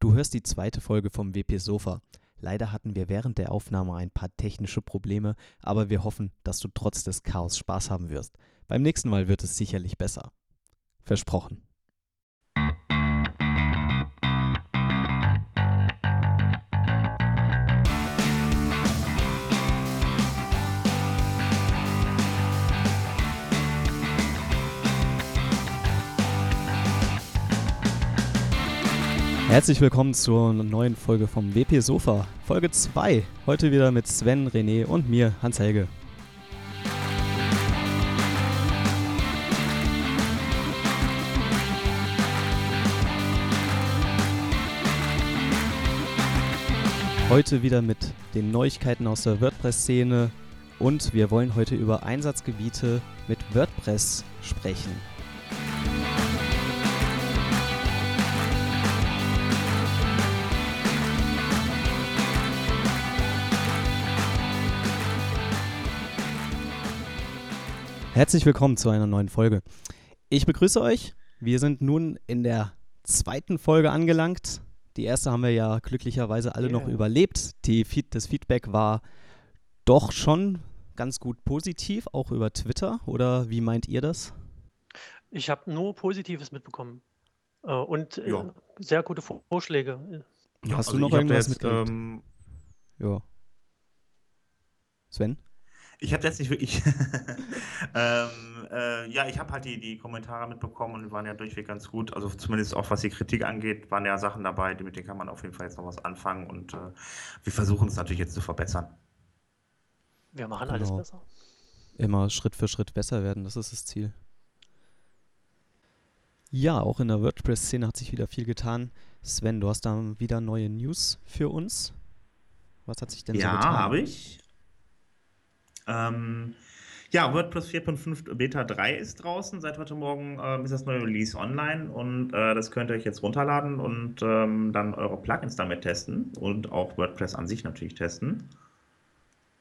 Du hörst die zweite Folge vom WP Sofa. Leider hatten wir während der Aufnahme ein paar technische Probleme, aber wir hoffen, dass du trotz des Chaos Spaß haben wirst. Beim nächsten Mal wird es sicherlich besser. Versprochen. Herzlich willkommen zur neuen Folge vom WP Sofa, Folge 2. Heute wieder mit Sven, René und mir, Hans-Helge. Heute wieder mit den Neuigkeiten aus der WordPress-Szene und wir wollen heute über Einsatzgebiete mit WordPress sprechen. Herzlich willkommen zu einer neuen Folge. Ich begrüße euch. Wir sind nun in der zweiten Folge angelangt. Die erste haben wir ja glücklicherweise alle yeah. noch überlebt. Die Feed, das Feedback war doch schon ganz gut positiv, auch über Twitter. Oder wie meint ihr das? Ich habe nur Positives mitbekommen. Äh, und äh, ja. sehr gute Vorschläge. Ja, Hast also du noch irgendwas mitgekriegt? Ähm, ja. Sven? Ich habe jetzt nicht wirklich. ähm, äh, ja, ich habe halt die, die Kommentare mitbekommen und die waren ja durchweg ganz gut. Also zumindest auch was die Kritik angeht, waren ja Sachen dabei, mit denen kann man auf jeden Fall jetzt noch was anfangen und äh, wir versuchen es natürlich jetzt zu verbessern. Wir machen genau. alles besser. Immer Schritt für Schritt besser werden, das ist das Ziel. Ja, auch in der WordPress-Szene hat sich wieder viel getan. Sven, du hast da wieder neue News für uns. Was hat sich denn ja, so getan? Ja, habe ich. Ähm, ja, WordPress 4.5 Beta 3 ist draußen. Seit heute Morgen äh, ist das neue Release online und äh, das könnt ihr euch jetzt runterladen und ähm, dann eure Plugins damit testen und auch WordPress an sich natürlich testen.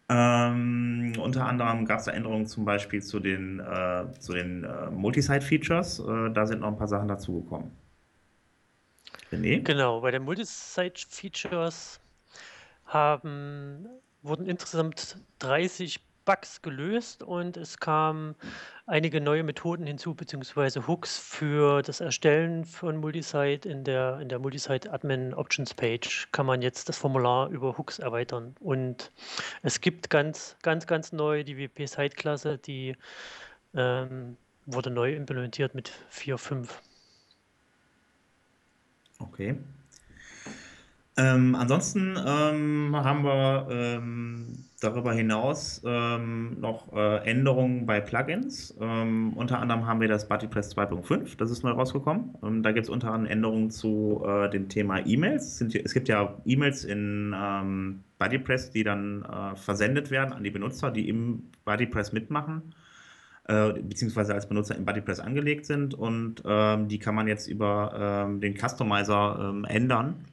Ähm, unter anderem gab es da Änderungen zum Beispiel zu den, äh, den äh, Multisite-Features. Äh, da sind noch ein paar Sachen dazugekommen. René? Genau, bei den Multisite-Features haben, wurden insgesamt 30 Bugs gelöst und es kamen einige neue Methoden hinzu, beziehungsweise Hooks für das Erstellen von Multisite. In der, in der Multisite Admin Options Page kann man jetzt das Formular über Hooks erweitern. Und es gibt ganz, ganz, ganz neu die WP-Site-Klasse, die ähm, wurde neu implementiert mit 4.5. Okay. Ähm, ansonsten ähm, haben wir ähm, darüber hinaus ähm, noch äh, Änderungen bei Plugins. Ähm, unter anderem haben wir das BuddyPress 2.5, das ist neu rausgekommen. Ähm, da gibt es unter anderem Änderungen zu äh, dem Thema E-Mails. Es gibt ja E-Mails in BuddyPress, die dann äh, versendet werden an die Benutzer, die im BuddyPress mitmachen äh, beziehungsweise als Benutzer im BuddyPress angelegt sind und die kann man jetzt über den Customizer ändern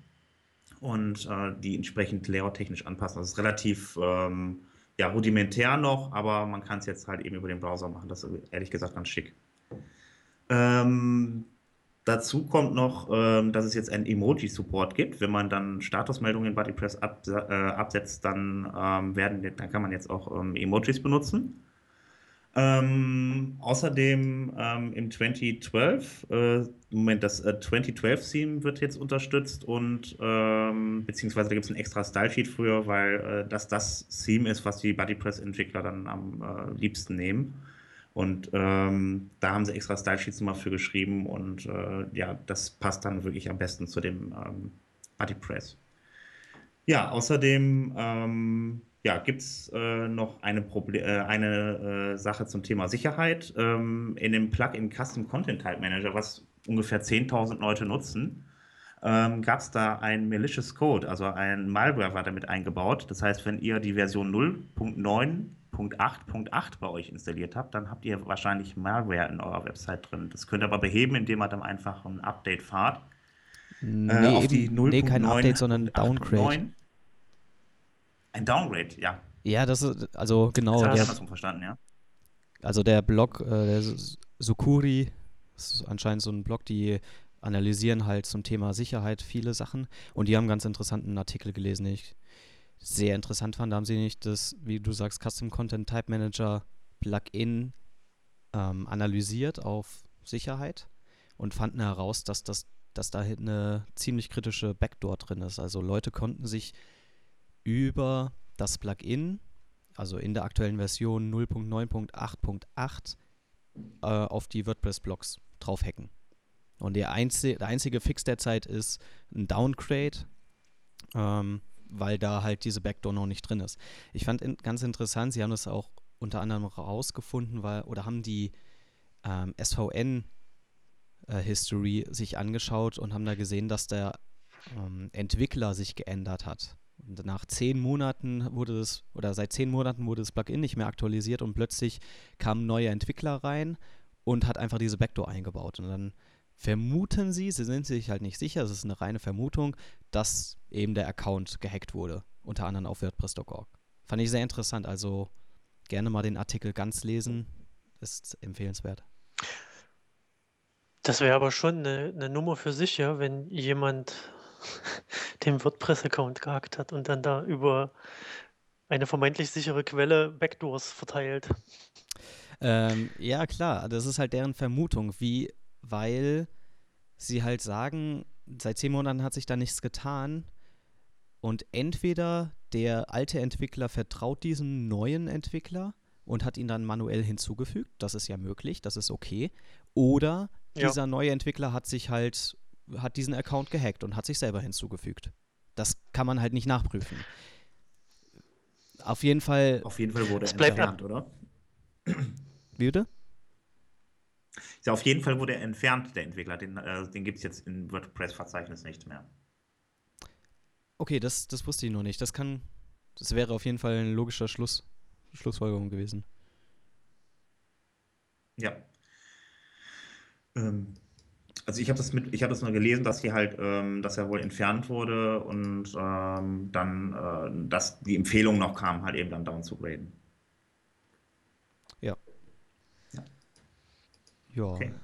und äh, die entsprechend layouttechnisch anpassen. Das ist relativ ähm, ja, rudimentär noch, aber man kann es jetzt halt eben über den Browser machen. Das ist ehrlich gesagt ganz schick. Ähm, dazu kommt noch, ähm, dass es jetzt einen Emoji-Support gibt. Wenn man dann Statusmeldungen in BuddyPress ab, äh, absetzt, dann, ähm, werden, dann kann man jetzt auch ähm, Emojis benutzen. Ähm, außerdem ähm, im 2012, äh, Moment, das äh, 2012-Theme wird jetzt unterstützt und ähm, beziehungsweise da gibt es ein extra Style-Sheet früher, weil äh, das das Theme ist, was die BuddyPress-Entwickler dann am äh, liebsten nehmen. Und ähm, da haben sie extra Style-Sheets nochmal für geschrieben und äh, ja, das passt dann wirklich am besten zu dem ähm, BuddyPress. Ja, außerdem ähm, ja, gibt es äh, noch eine, Proble äh, eine äh, Sache zum Thema Sicherheit. Ähm, in dem Plugin Custom Content Type Manager, was ungefähr 10.000 Leute nutzen, ähm, gab es da ein malicious Code, also ein Malware war damit eingebaut. Das heißt, wenn ihr die Version 0.9.8.8 bei euch installiert habt, dann habt ihr wahrscheinlich Malware in eurer Website drin. Das könnt ihr aber beheben, indem ihr dann einfach ein Update fahrt. Nee, äh, auf die 0. nee kein Update, sondern Downgrade. Ein Downgrade, ja. Ja, das ist, also genau. Das habe ich verstanden, ja. Also der Blog, äh, der Sukuri, das ist anscheinend so ein Blog, die analysieren halt zum Thema Sicherheit viele Sachen und die haben einen ganz interessanten Artikel gelesen, den ich sehr interessant fand. Da haben sie nicht das, wie du sagst, Custom Content Type Manager Plugin ähm, analysiert auf Sicherheit und fanden heraus, dass, das, dass da eine ziemlich kritische Backdoor drin ist. Also Leute konnten sich über das Plugin, also in der aktuellen Version 0.9.8.8, äh, auf die WordPress-Blogs drauf hacken. Und der, einzi der einzige Fix derzeit ist ein Downgrade, ähm, weil da halt diese Backdoor noch nicht drin ist. Ich fand in, ganz interessant, sie haben das auch unter anderem rausgefunden, weil, oder haben die ähm, SVN äh, History sich angeschaut und haben da gesehen, dass der ähm, Entwickler sich geändert hat. Und nach zehn Monaten wurde es, oder seit zehn Monaten wurde das Plugin nicht mehr aktualisiert und plötzlich kam ein neuer Entwickler rein und hat einfach diese Backdoor eingebaut. Und dann vermuten sie, sie sind sich halt nicht sicher, es ist eine reine Vermutung, dass eben der Account gehackt wurde, unter anderem auf WordPress.org. Fand ich sehr interessant, also gerne mal den Artikel ganz lesen, ist empfehlenswert. Das wäre aber schon eine, eine Nummer für sich, ja, wenn jemand den WordPress-Account gehackt hat und dann da über eine vermeintlich sichere Quelle Backdoors verteilt. Ähm, ja, klar, das ist halt deren Vermutung, wie, weil sie halt sagen, seit zehn Monaten hat sich da nichts getan und entweder der alte Entwickler vertraut diesem neuen Entwickler und hat ihn dann manuell hinzugefügt, das ist ja möglich, das ist okay, oder ja. dieser neue Entwickler hat sich halt, hat diesen Account gehackt und hat sich selber hinzugefügt. Das kann man halt nicht nachprüfen. Auf jeden Fall. Auf jeden Fall wurde er entfernt, oder? Wie bitte? Ja, auf jeden Fall wurde er entfernt, der Entwickler. Den, äh, den gibt es jetzt im WordPress-Verzeichnis nicht mehr. Okay, das, das wusste ich noch nicht. Das kann. Das wäre auf jeden Fall ein logischer Schluss, Schlussfolgerung gewesen. Ja. Ähm, also ich habe das mit, ich habe das nur gelesen, dass hier halt, ähm, dass er wohl entfernt wurde und ähm, dann, äh, dass die Empfehlung noch kam, halt eben dann down zu graden. Ja. Ja. Ja. Okay.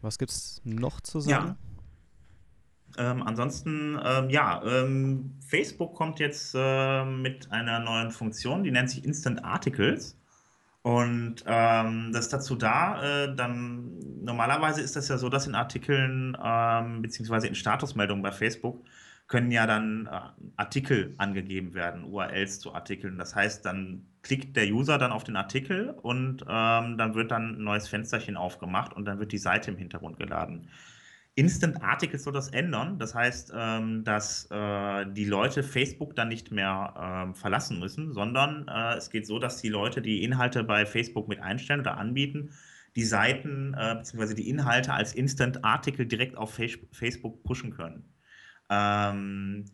Was gibt's noch zu sagen? Ja. Ähm, ansonsten, ähm, ja, ähm, Facebook kommt jetzt äh, mit einer neuen Funktion, die nennt sich Instant Articles. Und ähm, das ist dazu da, äh, dann normalerweise ist das ja so, dass in Artikeln ähm, beziehungsweise in Statusmeldungen bei Facebook können ja dann äh, Artikel angegeben werden, URLs zu Artikeln. Das heißt, dann klickt der User dann auf den Artikel und ähm, dann wird dann ein neues Fensterchen aufgemacht und dann wird die Seite im Hintergrund geladen. Instant Articles soll das ändern. Das heißt, ähm, dass äh, die Leute Facebook dann nicht mehr ähm, verlassen müssen, sondern äh, es geht so, dass die Leute die Inhalte bei Facebook mit einstellen oder anbieten, die Seiten äh, bzw. die Inhalte als Instant Article direkt auf Facebook pushen können. Ähm,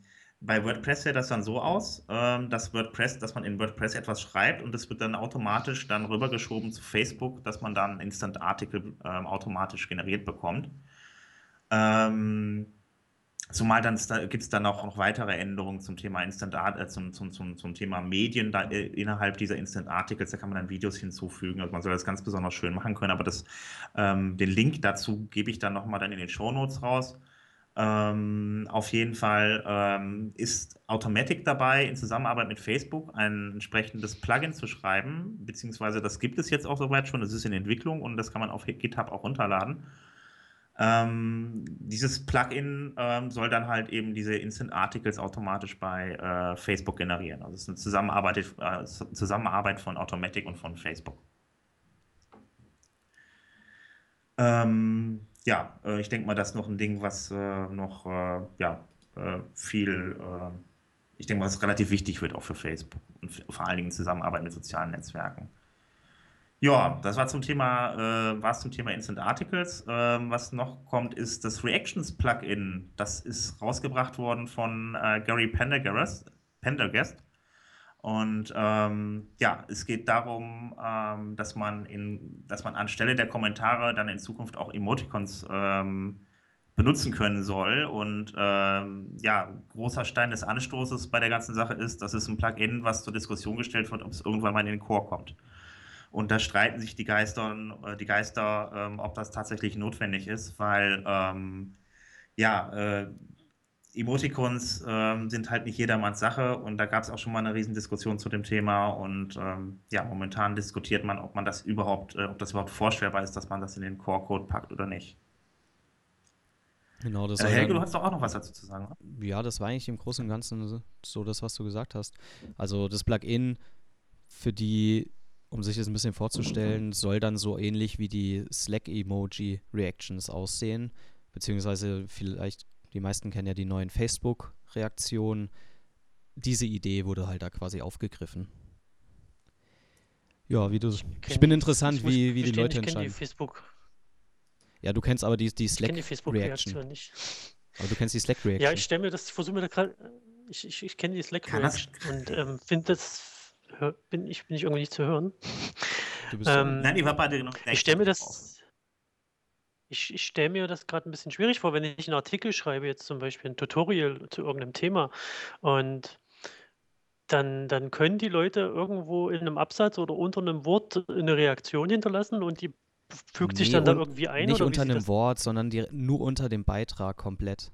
bei WordPress sieht das dann so aus, ähm, dass WordPress, dass man in WordPress etwas schreibt und es wird dann automatisch dann rübergeschoben zu Facebook, dass man dann Instant Article ähm, automatisch generiert bekommt. Ähm, zumal dann gibt es dann auch noch weitere Änderungen zum Thema Instant Art, äh, zum, zum, zum, zum Thema Medien da, äh, innerhalb dieser Instant Articles. Da kann man dann Videos hinzufügen. Also man soll das ganz besonders schön machen können. Aber das, ähm, den Link dazu gebe ich dann nochmal dann in den Show Notes raus. Ähm, auf jeden Fall ähm, ist Automatic dabei, in Zusammenarbeit mit Facebook ein entsprechendes Plugin zu schreiben, beziehungsweise das gibt es jetzt auch soweit schon, das ist in Entwicklung und das kann man auf GitHub auch runterladen. Ähm, dieses Plugin ähm, soll dann halt eben diese Instant Articles automatisch bei äh, Facebook generieren. Also es ist eine Zusammenarbeit, äh, Zusammenarbeit von Automatic und von Facebook. Ähm, ja, äh, ich denke mal, das ist noch ein Ding, was äh, noch äh, ja, äh, viel, ich denke mal, was relativ wichtig wird auch für Facebook und vor allen Dingen in Zusammenarbeit mit sozialen Netzwerken. Ja, das war zum Thema, äh, war zum Thema Instant Articles. Ähm, was noch kommt, ist das Reactions Plugin. Das ist rausgebracht worden von äh, Gary Pendergast. Pendergast. Und ähm, ja, es geht darum, ähm, dass man in, dass man anstelle der Kommentare dann in Zukunft auch Emoticons ähm, benutzen können soll. Und ähm, ja, großer Stein des Anstoßes bei der ganzen Sache ist, dass es ein Plugin, was zur Diskussion gestellt wird, ob es irgendwann mal in den Core kommt. Und da streiten sich die Geister, äh, die Geister ähm, ob das tatsächlich notwendig ist, weil ähm, ja, äh, Emoticons ähm, sind halt nicht jedermanns Sache und da gab es auch schon mal eine Riesendiskussion zu dem Thema und ähm, ja, momentan diskutiert man, ob man das überhaupt, äh, ob das überhaupt vorstellbar ist, dass man das in den Core-Code packt oder nicht. Genau, das äh, Helge, du hast doch auch noch was dazu zu sagen, oder? Ja, das war eigentlich im Großen und Ganzen so das, was du gesagt hast. Also das Plugin für die, um sich das ein bisschen vorzustellen, soll dann so ähnlich wie die Slack-Emoji-Reactions aussehen, beziehungsweise vielleicht die meisten kennen ja die neuen Facebook-Reaktionen. Diese Idee wurde halt da quasi aufgegriffen. Ja, wie du. Ich, ich bin interessant, wie, wie die Leute entscheiden. Ich Die Facebook. Ja, du kennst aber die, die Slack-Reaction. Die nicht. Aber du kennst die Slack-Reaction. Ja, ich stelle mir das, ich versuche mir da gerade. Ich, ich, ich kenne die Slack-Reaction und ähm, finde das. Hör, bin, ich, bin ich irgendwie nicht zu hören. Du bist ähm, Nein, die war beide noch Ich stelle mir das. Ich, ich stelle mir das gerade ein bisschen schwierig vor, wenn ich einen Artikel schreibe, jetzt zum Beispiel ein Tutorial zu irgendeinem Thema und dann, dann können die Leute irgendwo in einem Absatz oder unter einem Wort eine Reaktion hinterlassen und die fügt sich dann da irgendwie ein. Nicht oder unter einem Wort, sondern die, nur unter dem Beitrag komplett.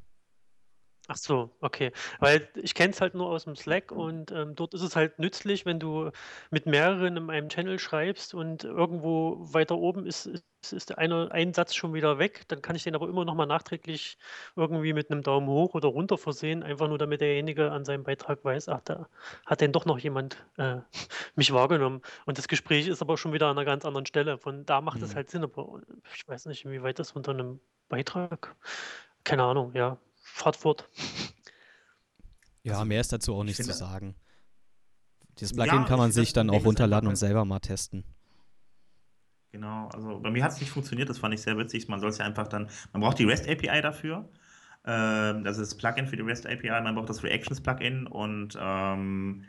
Ach so, okay. Weil ich kenne es halt nur aus dem Slack und ähm, dort ist es halt nützlich, wenn du mit mehreren in einem Channel schreibst und irgendwo weiter oben ist, ist, ist der eine, ein Satz schon wieder weg, dann kann ich den aber immer nochmal nachträglich irgendwie mit einem Daumen hoch oder runter versehen, einfach nur damit derjenige an seinem Beitrag weiß, ach, da hat denn doch noch jemand äh, mich wahrgenommen. Und das Gespräch ist aber schon wieder an einer ganz anderen Stelle. Von da macht es mhm. halt Sinn, aber ich weiß nicht, inwieweit das unter einem Beitrag, keine Ahnung, ja fahrt fort. Ja, also, mehr ist dazu auch nicht zu sagen. Dieses Plugin ja, kann man sich dann auch runterladen und selber mal testen. Genau, also bei mir hat es nicht funktioniert, das fand ich sehr witzig. Man soll es ja einfach dann, man braucht die REST API dafür. Ähm, das ist das Plugin für die REST API, man braucht das Reactions Plugin und ähm,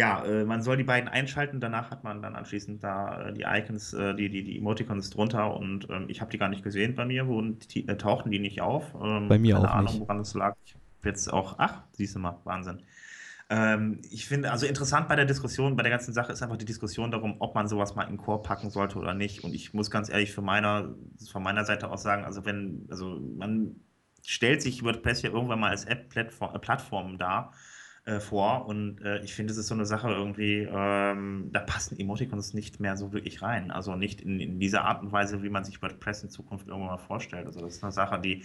ja, äh, man soll die beiden einschalten, danach hat man dann anschließend da äh, die Icons, äh, die, die, die Emoticons drunter und ähm, ich habe die gar nicht gesehen bei mir, wo die, äh, tauchten die nicht auf. Ähm, bei mir keine auch Ahnung, nicht. woran das lag. Ich jetzt auch, ach, siehst du mal, Wahnsinn. Ähm, ich finde, also interessant bei der Diskussion, bei der ganzen Sache ist einfach die Diskussion darum, ob man sowas mal in Core packen sollte oder nicht. Und ich muss ganz ehrlich von meiner, von meiner Seite aus sagen, also wenn, also man stellt sich WordPress ja irgendwann mal als App-Plattform dar äh, vor. Und äh, ich finde, es ist so eine Sache irgendwie, ähm, da passen Emoticons nicht mehr so wirklich rein. Also nicht in, in dieser Art und Weise, wie man sich WordPress in Zukunft irgendwann mal vorstellt. Also das ist eine Sache, die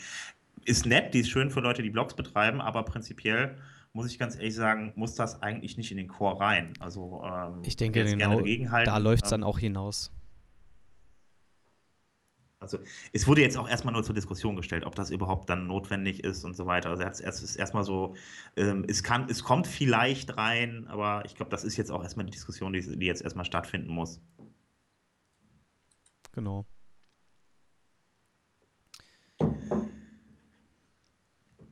ist nett, die ist schön für Leute, die Blogs betreiben, aber prinzipiell muss ich ganz ehrlich sagen, muss das eigentlich nicht in den Core rein. Also ähm, ich denke, genau, da läuft es dann ähm, auch hinaus. Also es wurde jetzt auch erstmal nur zur Diskussion gestellt, ob das überhaupt dann notwendig ist und so weiter. Also es ist erstmal so, ähm, es kann, es kommt vielleicht rein, aber ich glaube, das ist jetzt auch erstmal die Diskussion, die, die jetzt erstmal stattfinden muss. Genau.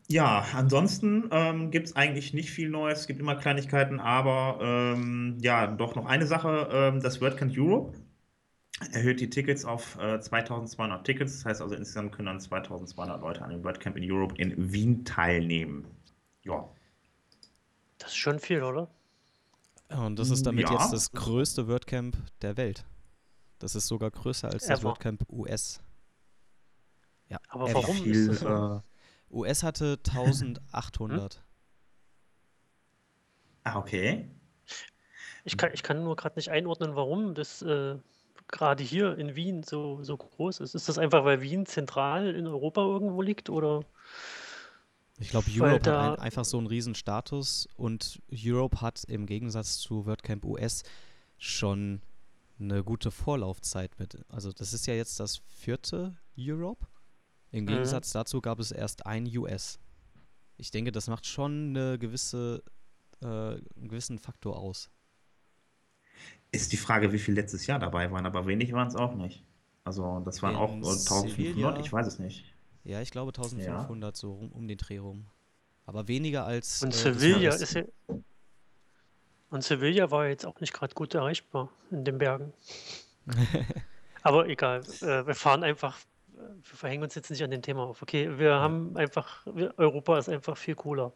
Ja, ansonsten ähm, gibt es eigentlich nicht viel Neues. Es gibt immer Kleinigkeiten, aber ähm, ja, doch noch eine Sache: ähm, das WordCamp Europe erhöht die Tickets auf äh, 2200 Tickets. Das heißt also, insgesamt können dann 2200 Leute an dem WordCamp in Europe in Wien teilnehmen. Ja. Das ist schon viel, oder? Und das ist damit ja. jetzt das größte WordCamp der Welt. Das ist sogar größer als das WordCamp US. Ja. Aber warum viel, ist das so? Äh, US hatte 1800. Hm? Ah, okay. Ich kann, ich kann nur gerade nicht einordnen, warum das äh, gerade hier in Wien so, so groß ist. Ist das einfach, weil Wien zentral in Europa irgendwo liegt oder? Ich glaube, Europe hat ein, einfach so einen riesen Status und Europe hat im Gegensatz zu WordCamp US schon eine gute Vorlaufzeit mit. Also das ist ja jetzt das vierte Europe. Im mhm. Gegensatz mhm. dazu gab es erst ein US. Ich denke, das macht schon eine gewisse, äh, einen gewissen Faktor aus. Ist die Frage, wie viel letztes Jahr dabei waren, aber wenig waren es auch nicht. Also das waren In auch 1500, Sevilla, ich weiß es nicht. Ja, ich glaube 1500 ja. so um, um den Dreh rum. Aber weniger als. Und äh, Sevilla ist ja. Und Sevilla war jetzt auch nicht gerade gut erreichbar in den Bergen. aber egal, äh, wir fahren einfach wir verhängen uns jetzt nicht an dem Thema auf. Okay, wir haben einfach, wir, Europa ist einfach viel cooler.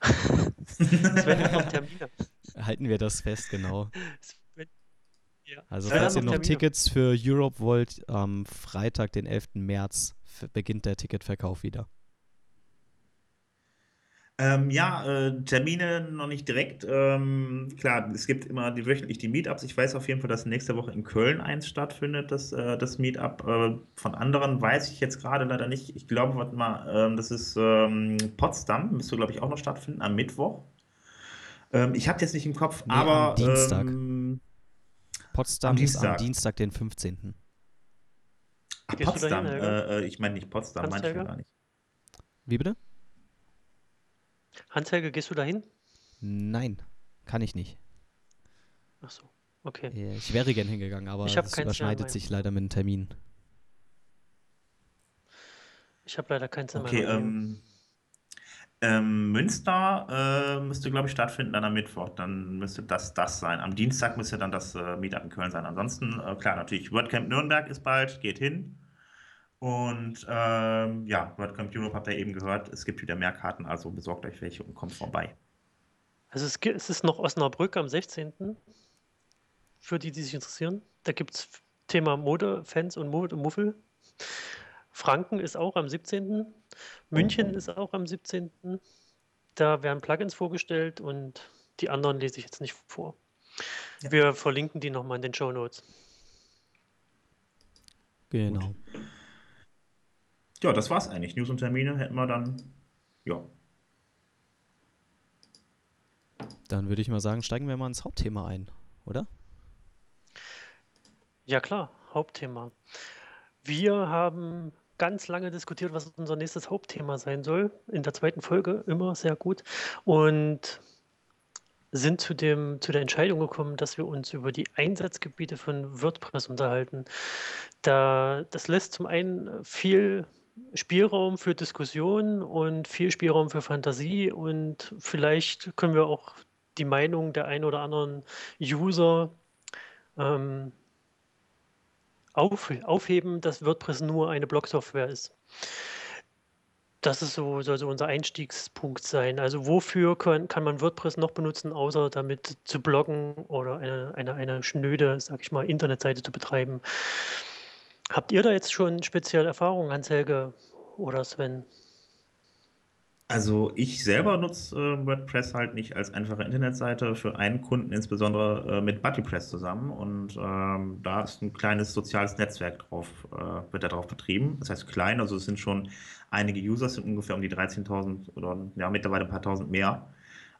es werden noch Termine. Halten wir das fest, genau. Ja. Also falls ihr noch Tickets für Europe wollt, am Freitag, den 11. März, beginnt der Ticketverkauf wieder. Ähm, ja, äh, Termine noch nicht direkt. Ähm, klar, es gibt immer die, wöchentlich die Meetups. Ich weiß auf jeden Fall, dass nächste Woche in Köln eins stattfindet, das, äh, das Meetup. Äh, von anderen weiß ich jetzt gerade leider nicht. Ich glaube, warte mal, ähm, das ist ähm, Potsdam, müsste, glaube ich, auch noch stattfinden am Mittwoch. Ähm, ich habe jetzt nicht im Kopf, nee, aber. Am Dienstag. Potsdam am ist am Dienstag, den 15. Ach, Potsdam. Dahin, äh, äh, ich meine nicht Potsdam, meine ich gar nicht. Wie bitte? Hans-Helge, gehst du dahin? Nein, kann ich nicht. Ach so, okay. Ich wäre gern hingegangen, aber es überschneidet sich leider mit dem Termin. Ich habe leider keinen Zimmer. Okay, ähm, ähm, Münster äh, müsste, glaube ich, stattfinden dann am Mittwoch. Dann müsste das das sein. Am Dienstag müsste dann das äh, Meetup in Köln sein. Ansonsten, äh, klar, natürlich, WordCamp Nürnberg ist bald, geht hin. Und ähm, ja, WordCamp Europe habt ihr eben gehört, es gibt wieder mehr Karten, also besorgt euch welche und kommt vorbei. Also es, gibt, es ist noch Osnabrück am 16. Für die, die sich interessieren. Da gibt es Thema Mode-Fans und Mode Muffel. Franken ist auch am 17. München mhm. ist auch am 17. Da werden Plugins vorgestellt und die anderen lese ich jetzt nicht vor. Ja. Wir verlinken die nochmal in den Show Notes. Genau. Gut. Ja, das war's eigentlich. News und Termine hätten wir dann, ja. Dann würde ich mal sagen, steigen wir mal ins Hauptthema ein, oder? Ja, klar, Hauptthema. Wir haben ganz lange diskutiert, was unser nächstes Hauptthema sein soll. In der zweiten Folge immer sehr gut. Und sind zu, dem, zu der Entscheidung gekommen, dass wir uns über die Einsatzgebiete von WordPress unterhalten. Da, das lässt zum einen viel Spielraum für Diskussion und viel Spielraum für Fantasie und vielleicht können wir auch die Meinung der ein oder anderen User ähm, auf, aufheben, dass WordPress nur eine Blog-Software ist. Das ist so, soll so unser Einstiegspunkt sein. Also wofür kann, kann man WordPress noch benutzen, außer damit zu bloggen oder eine, eine, eine schnöde, sag ich mal, Internetseite zu betreiben. Habt ihr da jetzt schon spezielle Erfahrungen, Hans-Helge oder Sven? Also ich selber nutze äh, WordPress halt nicht als einfache Internetseite für einen Kunden, insbesondere äh, mit BuddyPress zusammen. Und ähm, da ist ein kleines soziales Netzwerk drauf, äh, wird da drauf betrieben. Das heißt klein, also es sind schon einige User, es sind ungefähr um die 13.000 oder ja mittlerweile ein paar tausend mehr.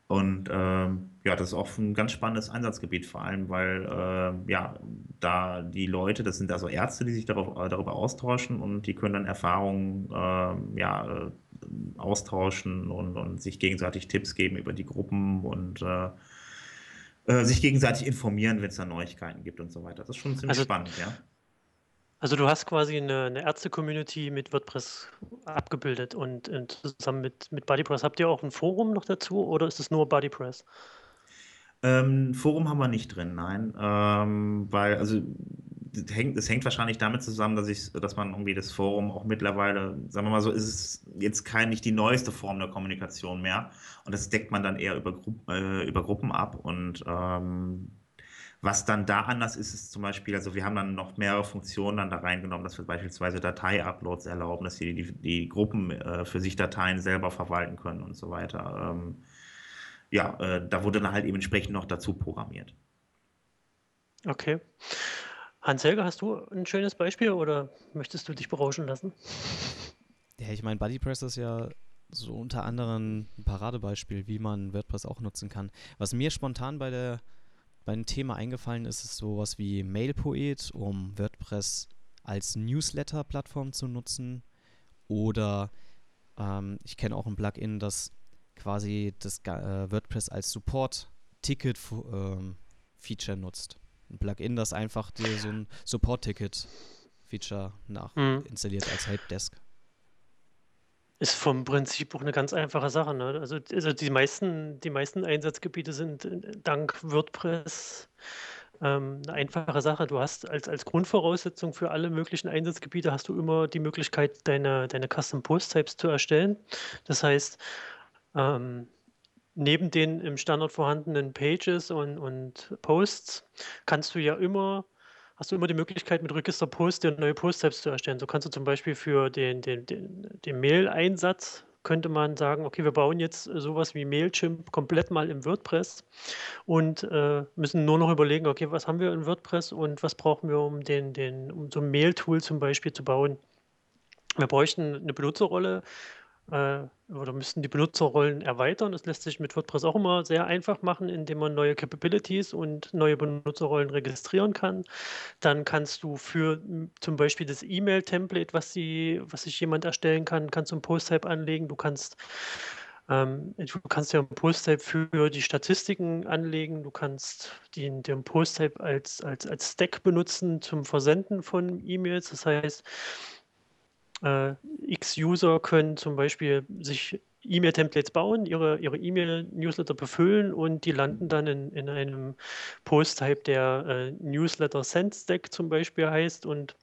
Und ähm, ja, das ist auch ein ganz spannendes Einsatzgebiet, vor allem, weil äh, ja, da die Leute, das sind also Ärzte, die sich darauf, äh, darüber austauschen und die können dann Erfahrungen äh, ja, austauschen und, und sich gegenseitig Tipps geben über die Gruppen und äh, äh, sich gegenseitig informieren, wenn es da Neuigkeiten gibt und so weiter. Das ist schon ziemlich also, spannend, ja. Also du hast quasi eine, eine Ärzte-Community mit WordPress abgebildet und, und zusammen mit, mit BuddyPress. Habt ihr auch ein Forum noch dazu oder ist es nur BuddyPress? Ähm, Forum haben wir nicht drin, nein. Ähm, weil, also das hängt, hängt wahrscheinlich damit zusammen, dass ich, dass man irgendwie das Forum auch mittlerweile, sagen wir mal so, ist es jetzt kein nicht die neueste Form der Kommunikation mehr. Und das deckt man dann eher über, Gru äh, über Gruppen ab. Und ähm, was dann da anders ist, ist zum Beispiel, also wir haben dann noch mehrere Funktionen dann da reingenommen, dass wir beispielsweise Datei-Uploads erlauben, dass die, die, die Gruppen äh, für sich Dateien selber verwalten können und so weiter. Ähm, ja, äh, da wurde dann halt eben entsprechend noch dazu programmiert. Okay. Hans-Helge, hast du ein schönes Beispiel oder möchtest du dich berauschen lassen? Ja, ich meine, BuddyPress ist ja so unter anderem ein Paradebeispiel, wie man WordPress auch nutzen kann. Was mir spontan bei der beim Thema eingefallen ist, ist sowas wie Mailpoet, um WordPress als Newsletter-Plattform zu nutzen. Oder ähm, ich kenne auch ein Plugin, das quasi das äh, WordPress als Support-Ticket-Feature ähm, nutzt. Ein Plugin, das einfach dir so ein Support-Ticket-Feature nach mhm. installiert als Helpdesk. Ist vom Prinzip auch eine ganz einfache Sache. Ne? Also, also die, meisten, die meisten Einsatzgebiete sind äh, dank WordPress ähm, eine einfache Sache. Du hast als, als Grundvoraussetzung für alle möglichen Einsatzgebiete hast du immer die Möglichkeit, deine, deine Custom Post Types zu erstellen. Das heißt, ähm, neben den im Standard vorhandenen Pages und, und Posts kannst du ja immer, hast du immer die Möglichkeit, mit Register Post dir neue Post-Types zu erstellen. So kannst du zum Beispiel für den, den, den, den Mail-Einsatz könnte man sagen, okay, wir bauen jetzt sowas wie Mailchimp komplett mal im WordPress und äh, müssen nur noch überlegen, okay, was haben wir in WordPress und was brauchen wir, um den, den, um so ein Mail-Tool zum Beispiel zu bauen. Wir bräuchten eine Benutzerrolle äh, oder müssten die Benutzerrollen erweitern. Das lässt sich mit WordPress auch immer sehr einfach machen, indem man neue Capabilities und neue Benutzerrollen registrieren kann. Dann kannst du für zum Beispiel das E-Mail-Template, was, was sich jemand erstellen kann, kannst du ein Post-Type anlegen. Du kannst ähm, du kannst ja ein Post-Type für die Statistiken anlegen. Du kannst den, den Post-Type als, als, als Stack benutzen zum Versenden von E-Mails. Das heißt, äh, X-User können zum Beispiel sich E-Mail-Templates bauen, ihre ihre E-Mail-Newsletter befüllen und die landen dann in, in einem Post-Type, der äh, Newsletter Send Stack zum Beispiel heißt und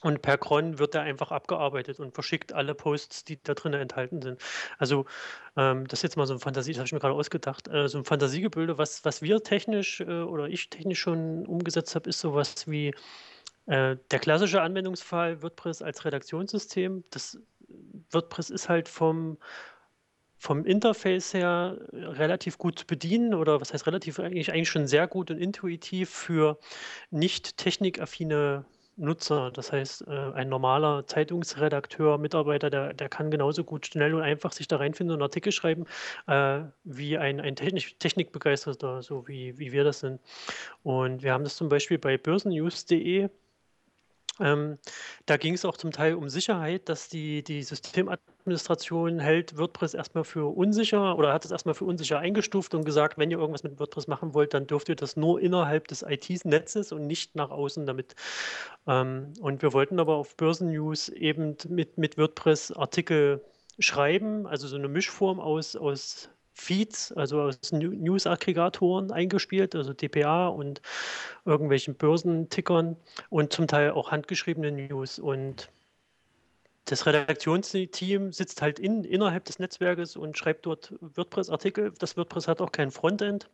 und per Cron wird er einfach abgearbeitet und verschickt alle Posts, die da drin enthalten sind. Also ähm, das ist jetzt mal so ein Fantasie, das habe ich mir gerade ausgedacht, äh, so ein Fantasiegebilde, was, was wir technisch äh, oder ich technisch schon umgesetzt habe, ist sowas wie äh, der klassische Anwendungsfall WordPress als Redaktionssystem. Das WordPress ist halt vom, vom Interface her relativ gut zu bedienen oder was heißt relativ eigentlich, eigentlich schon sehr gut und intuitiv für nicht technikaffine Nutzer. Das heißt, äh, ein normaler Zeitungsredakteur, Mitarbeiter, der, der kann genauso gut schnell und einfach sich da reinfinden und Artikel schreiben, äh, wie ein, ein Technik, Technikbegeisterter, so wie, wie wir das sind. Und wir haben das zum Beispiel bei börsennews.de ähm, da ging es auch zum Teil um Sicherheit, dass die, die Systemadministration hält WordPress erstmal für unsicher oder hat es erstmal für unsicher eingestuft und gesagt, wenn ihr irgendwas mit WordPress machen wollt, dann dürft ihr das nur innerhalb des IT-Netzes und nicht nach außen damit. Ähm, und wir wollten aber auf Börsennews eben mit, mit WordPress Artikel schreiben, also so eine Mischform aus, aus Feeds, also aus News-Aggregatoren eingespielt, also DPA und irgendwelchen Börsentickern und zum Teil auch handgeschriebene News. Und das Redaktionsteam sitzt halt in, innerhalb des Netzwerkes und schreibt dort WordPress-Artikel. Das WordPress hat auch kein Frontend.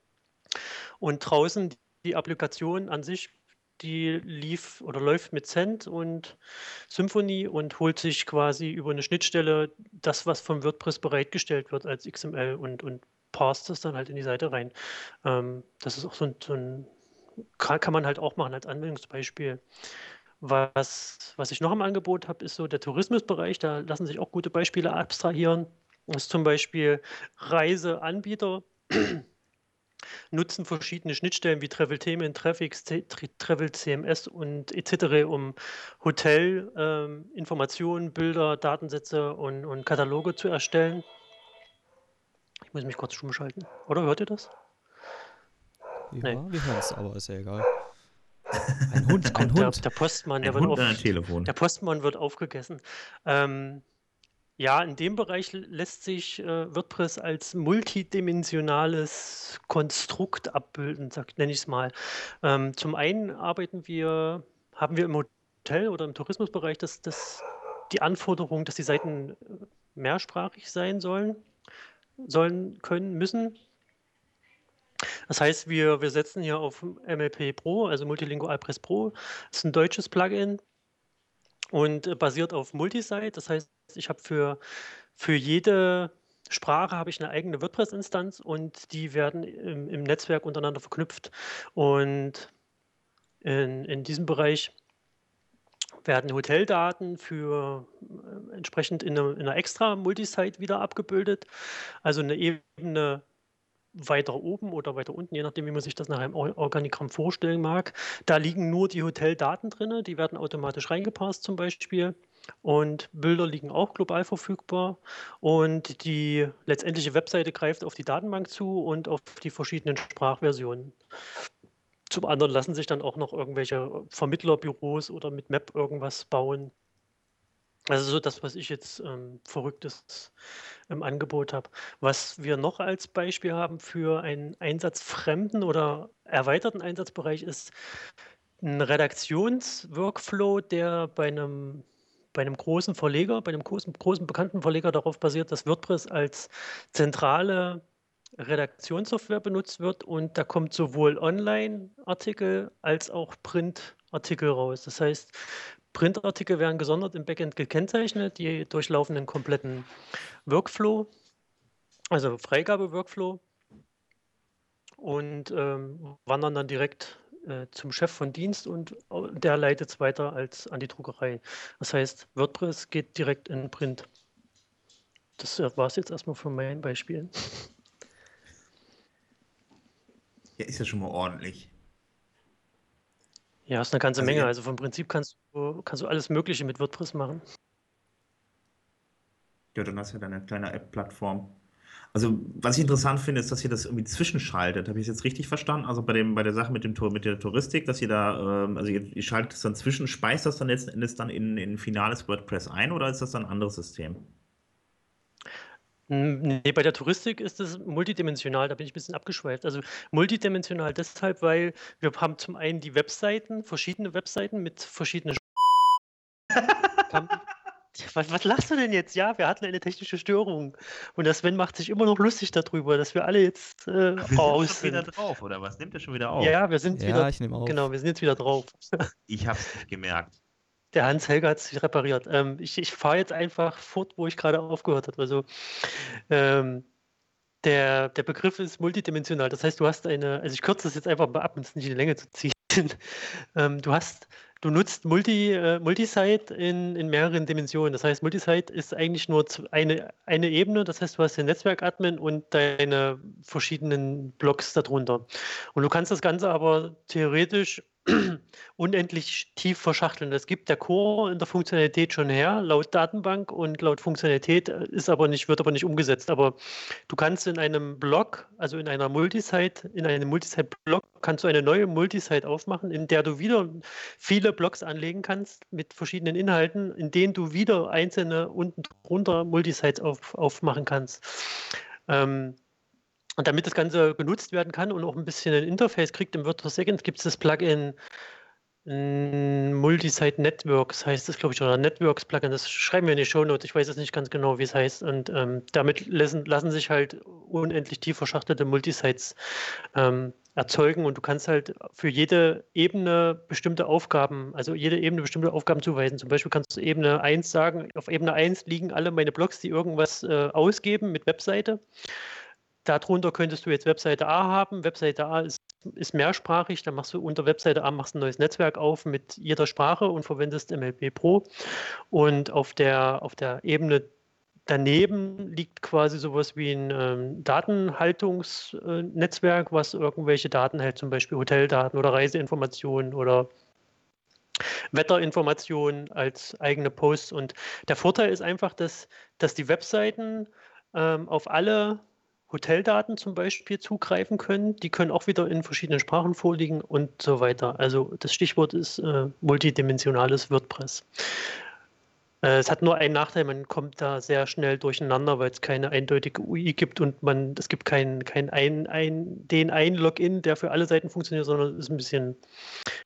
Und draußen die Applikation an sich die lief oder läuft mit Cent und Symfony und holt sich quasi über eine Schnittstelle das, was vom WordPress bereitgestellt wird als XML und, und parst das dann halt in die Seite rein. Ähm, das ist auch so ein, so ein kann, kann, man halt auch machen als Anwendungsbeispiel. Was, was ich noch im Angebot habe, ist so der Tourismusbereich. Da lassen sich auch gute Beispiele abstrahieren. Das ist zum Beispiel Reiseanbieter nutzen verschiedene Schnittstellen wie Travel Themen, Traffics, Travel CMS und etc., um Hotelinformationen, ähm, Bilder, Datensätze und, und Kataloge zu erstellen. Ich muss mich kurz stumm schalten. Oder hört ihr das? Ja, nee. wir hören es, aber ist ja egal. Ein Hund, ein Hund. Der, der Postmann, der, Hund wird auf, Telefon. der Postmann wird aufgegessen. Ähm, ja, in dem Bereich lässt sich äh, WordPress als multidimensionales Konstrukt abbilden, nenne ich es mal. Ähm, zum einen arbeiten wir, haben wir im Hotel oder im Tourismusbereich das, das, die Anforderung, dass die Seiten äh, mehrsprachig sein sollen, sollen, können, müssen. Das heißt, wir, wir setzen hier auf MLP Pro, also Multilingual Press Pro. Das ist ein deutsches Plugin und äh, basiert auf Multisite. Das heißt, ich habe für, für jede Sprache habe ich eine eigene WordPress-Instanz und die werden im, im, Netzwerk untereinander verknüpft. Und in, in diesem Bereich werden Hoteldaten für äh, entsprechend in, eine, in einer extra Multisite wieder abgebildet. Also eine Ebene weiter oben oder weiter unten, je nachdem, wie man sich das nach einem Organigramm vorstellen mag. Da liegen nur die Hoteldaten drin, die werden automatisch reingepasst zum Beispiel. Und Bilder liegen auch global verfügbar. Und die letztendliche Webseite greift auf die Datenbank zu und auf die verschiedenen Sprachversionen. Zum anderen lassen sich dann auch noch irgendwelche Vermittlerbüros oder mit Map irgendwas bauen. Also so das, was ich jetzt ähm, Verrücktes im Angebot habe. Was wir noch als Beispiel haben für einen einsatzfremden oder erweiterten Einsatzbereich ist ein Redaktionsworkflow, der bei einem bei einem großen Verleger, bei einem großen, großen bekannten Verleger darauf basiert, dass WordPress als zentrale Redaktionssoftware benutzt wird und da kommt sowohl Online-Artikel als auch Print-Artikel raus. Das heißt, Print-Artikel werden gesondert im Backend gekennzeichnet, die durchlaufen einen kompletten Workflow, also Freigabe-Workflow und ähm, wandern dann direkt äh, zum Chef von Dienst und der leitet es weiter als an die Druckerei. Das heißt, WordPress geht direkt in Print. Das war es jetzt erstmal von meinen Beispielen. Ja, ist ja schon mal ordentlich. Ja, ist eine ganze also Menge. Also vom Prinzip kannst du, kannst du alles Mögliche mit WordPress machen. Ja, dann hast du ja deine kleine App-Plattform. Also, was ich interessant finde, ist, dass ihr das irgendwie zwischenschaltet. Habe ich es jetzt richtig verstanden? Also bei dem, bei der Sache mit dem mit der Touristik, dass ihr da, ähm, also ihr, ihr, schaltet es dann zwischen, speist das dann letzten Endes dann in, in finales WordPress ein oder ist das dann ein anderes System? Nee, bei der Touristik ist es multidimensional, da bin ich ein bisschen abgeschweift. Also multidimensional deshalb, weil wir haben zum einen die Webseiten, verschiedene Webseiten mit verschiedenen was, was lachst du denn jetzt? Ja, wir hatten eine technische Störung. Und der Sven macht sich immer noch lustig darüber, dass wir alle jetzt äh, wir raus sind. Wieder drauf, oder was? Nimmt er schon wieder auf? Ja, wir sind ja, wieder. Ich auf. Genau, wir sind jetzt wieder drauf. ich habe es nicht gemerkt. Der Hans Helger hat sich repariert. Ähm, ich ich fahre jetzt einfach fort, wo ich gerade aufgehört habe. Also ähm, der, der Begriff ist multidimensional. Das heißt, du hast eine, also ich kürze das jetzt einfach mal ab, um es nicht in die Länge zu ziehen. ähm, du hast, du nutzt Multi, äh, Multisite in, in mehreren Dimensionen. Das heißt, Multisite ist eigentlich nur eine, eine Ebene. Das heißt, du hast den Netzwerkadmin und deine verschiedenen Blocks darunter. Und du kannst das Ganze aber theoretisch unendlich tief verschachteln. Das gibt der Core in der Funktionalität schon her, laut Datenbank und laut Funktionalität äh, ist aber nicht, wird aber nicht umgesetzt. Aber du kannst in einem Block, also in einer Multisite, in einem Multisite-Block, kannst du eine neue Multisite aufmachen, in der du wieder viele Blocks anlegen kannst mit verschiedenen Inhalten, in denen du wieder einzelne unten drunter Multisites auf, aufmachen kannst. Ähm, und damit das Ganze genutzt werden kann und auch ein bisschen ein Interface kriegt im WordPress Second, gibt es das Plugin Multisite Networks heißt es, glaube ich, oder Networks Plugin. Das schreiben wir in die Show Notes. Ich weiß jetzt nicht ganz genau, wie es heißt. Und ähm, damit lassen, lassen sich halt unendlich tief verschachtelte Multisites ähm, erzeugen und du kannst halt für jede Ebene bestimmte Aufgaben, also jede Ebene bestimmte Aufgaben zuweisen. Zum Beispiel kannst du Ebene 1 sagen, auf Ebene 1 liegen alle meine Blogs, die irgendwas äh, ausgeben mit Webseite. Darunter könntest du jetzt Webseite A haben. Webseite A ist, ist mehrsprachig. Dann machst du unter Webseite A machst ein neues Netzwerk auf mit jeder Sprache und verwendest MLB Pro. Und auf der, auf der Ebene daneben liegt quasi sowas wie ein ähm, Datenhaltungsnetzwerk, was irgendwelche Daten hält, zum Beispiel Hoteldaten oder Reiseinformationen oder Wetterinformationen als eigene Posts. Und der Vorteil ist einfach, dass, dass die Webseiten ähm, auf alle Hoteldaten zum Beispiel zugreifen können. Die können auch wieder in verschiedenen Sprachen vorliegen und so weiter. Also das Stichwort ist äh, multidimensionales WordPress. Äh, es hat nur einen Nachteil, man kommt da sehr schnell durcheinander, weil es keine eindeutige UI gibt und man, es gibt keinen kein ein, den einen Login, der für alle Seiten funktioniert, sondern es ist ein bisschen,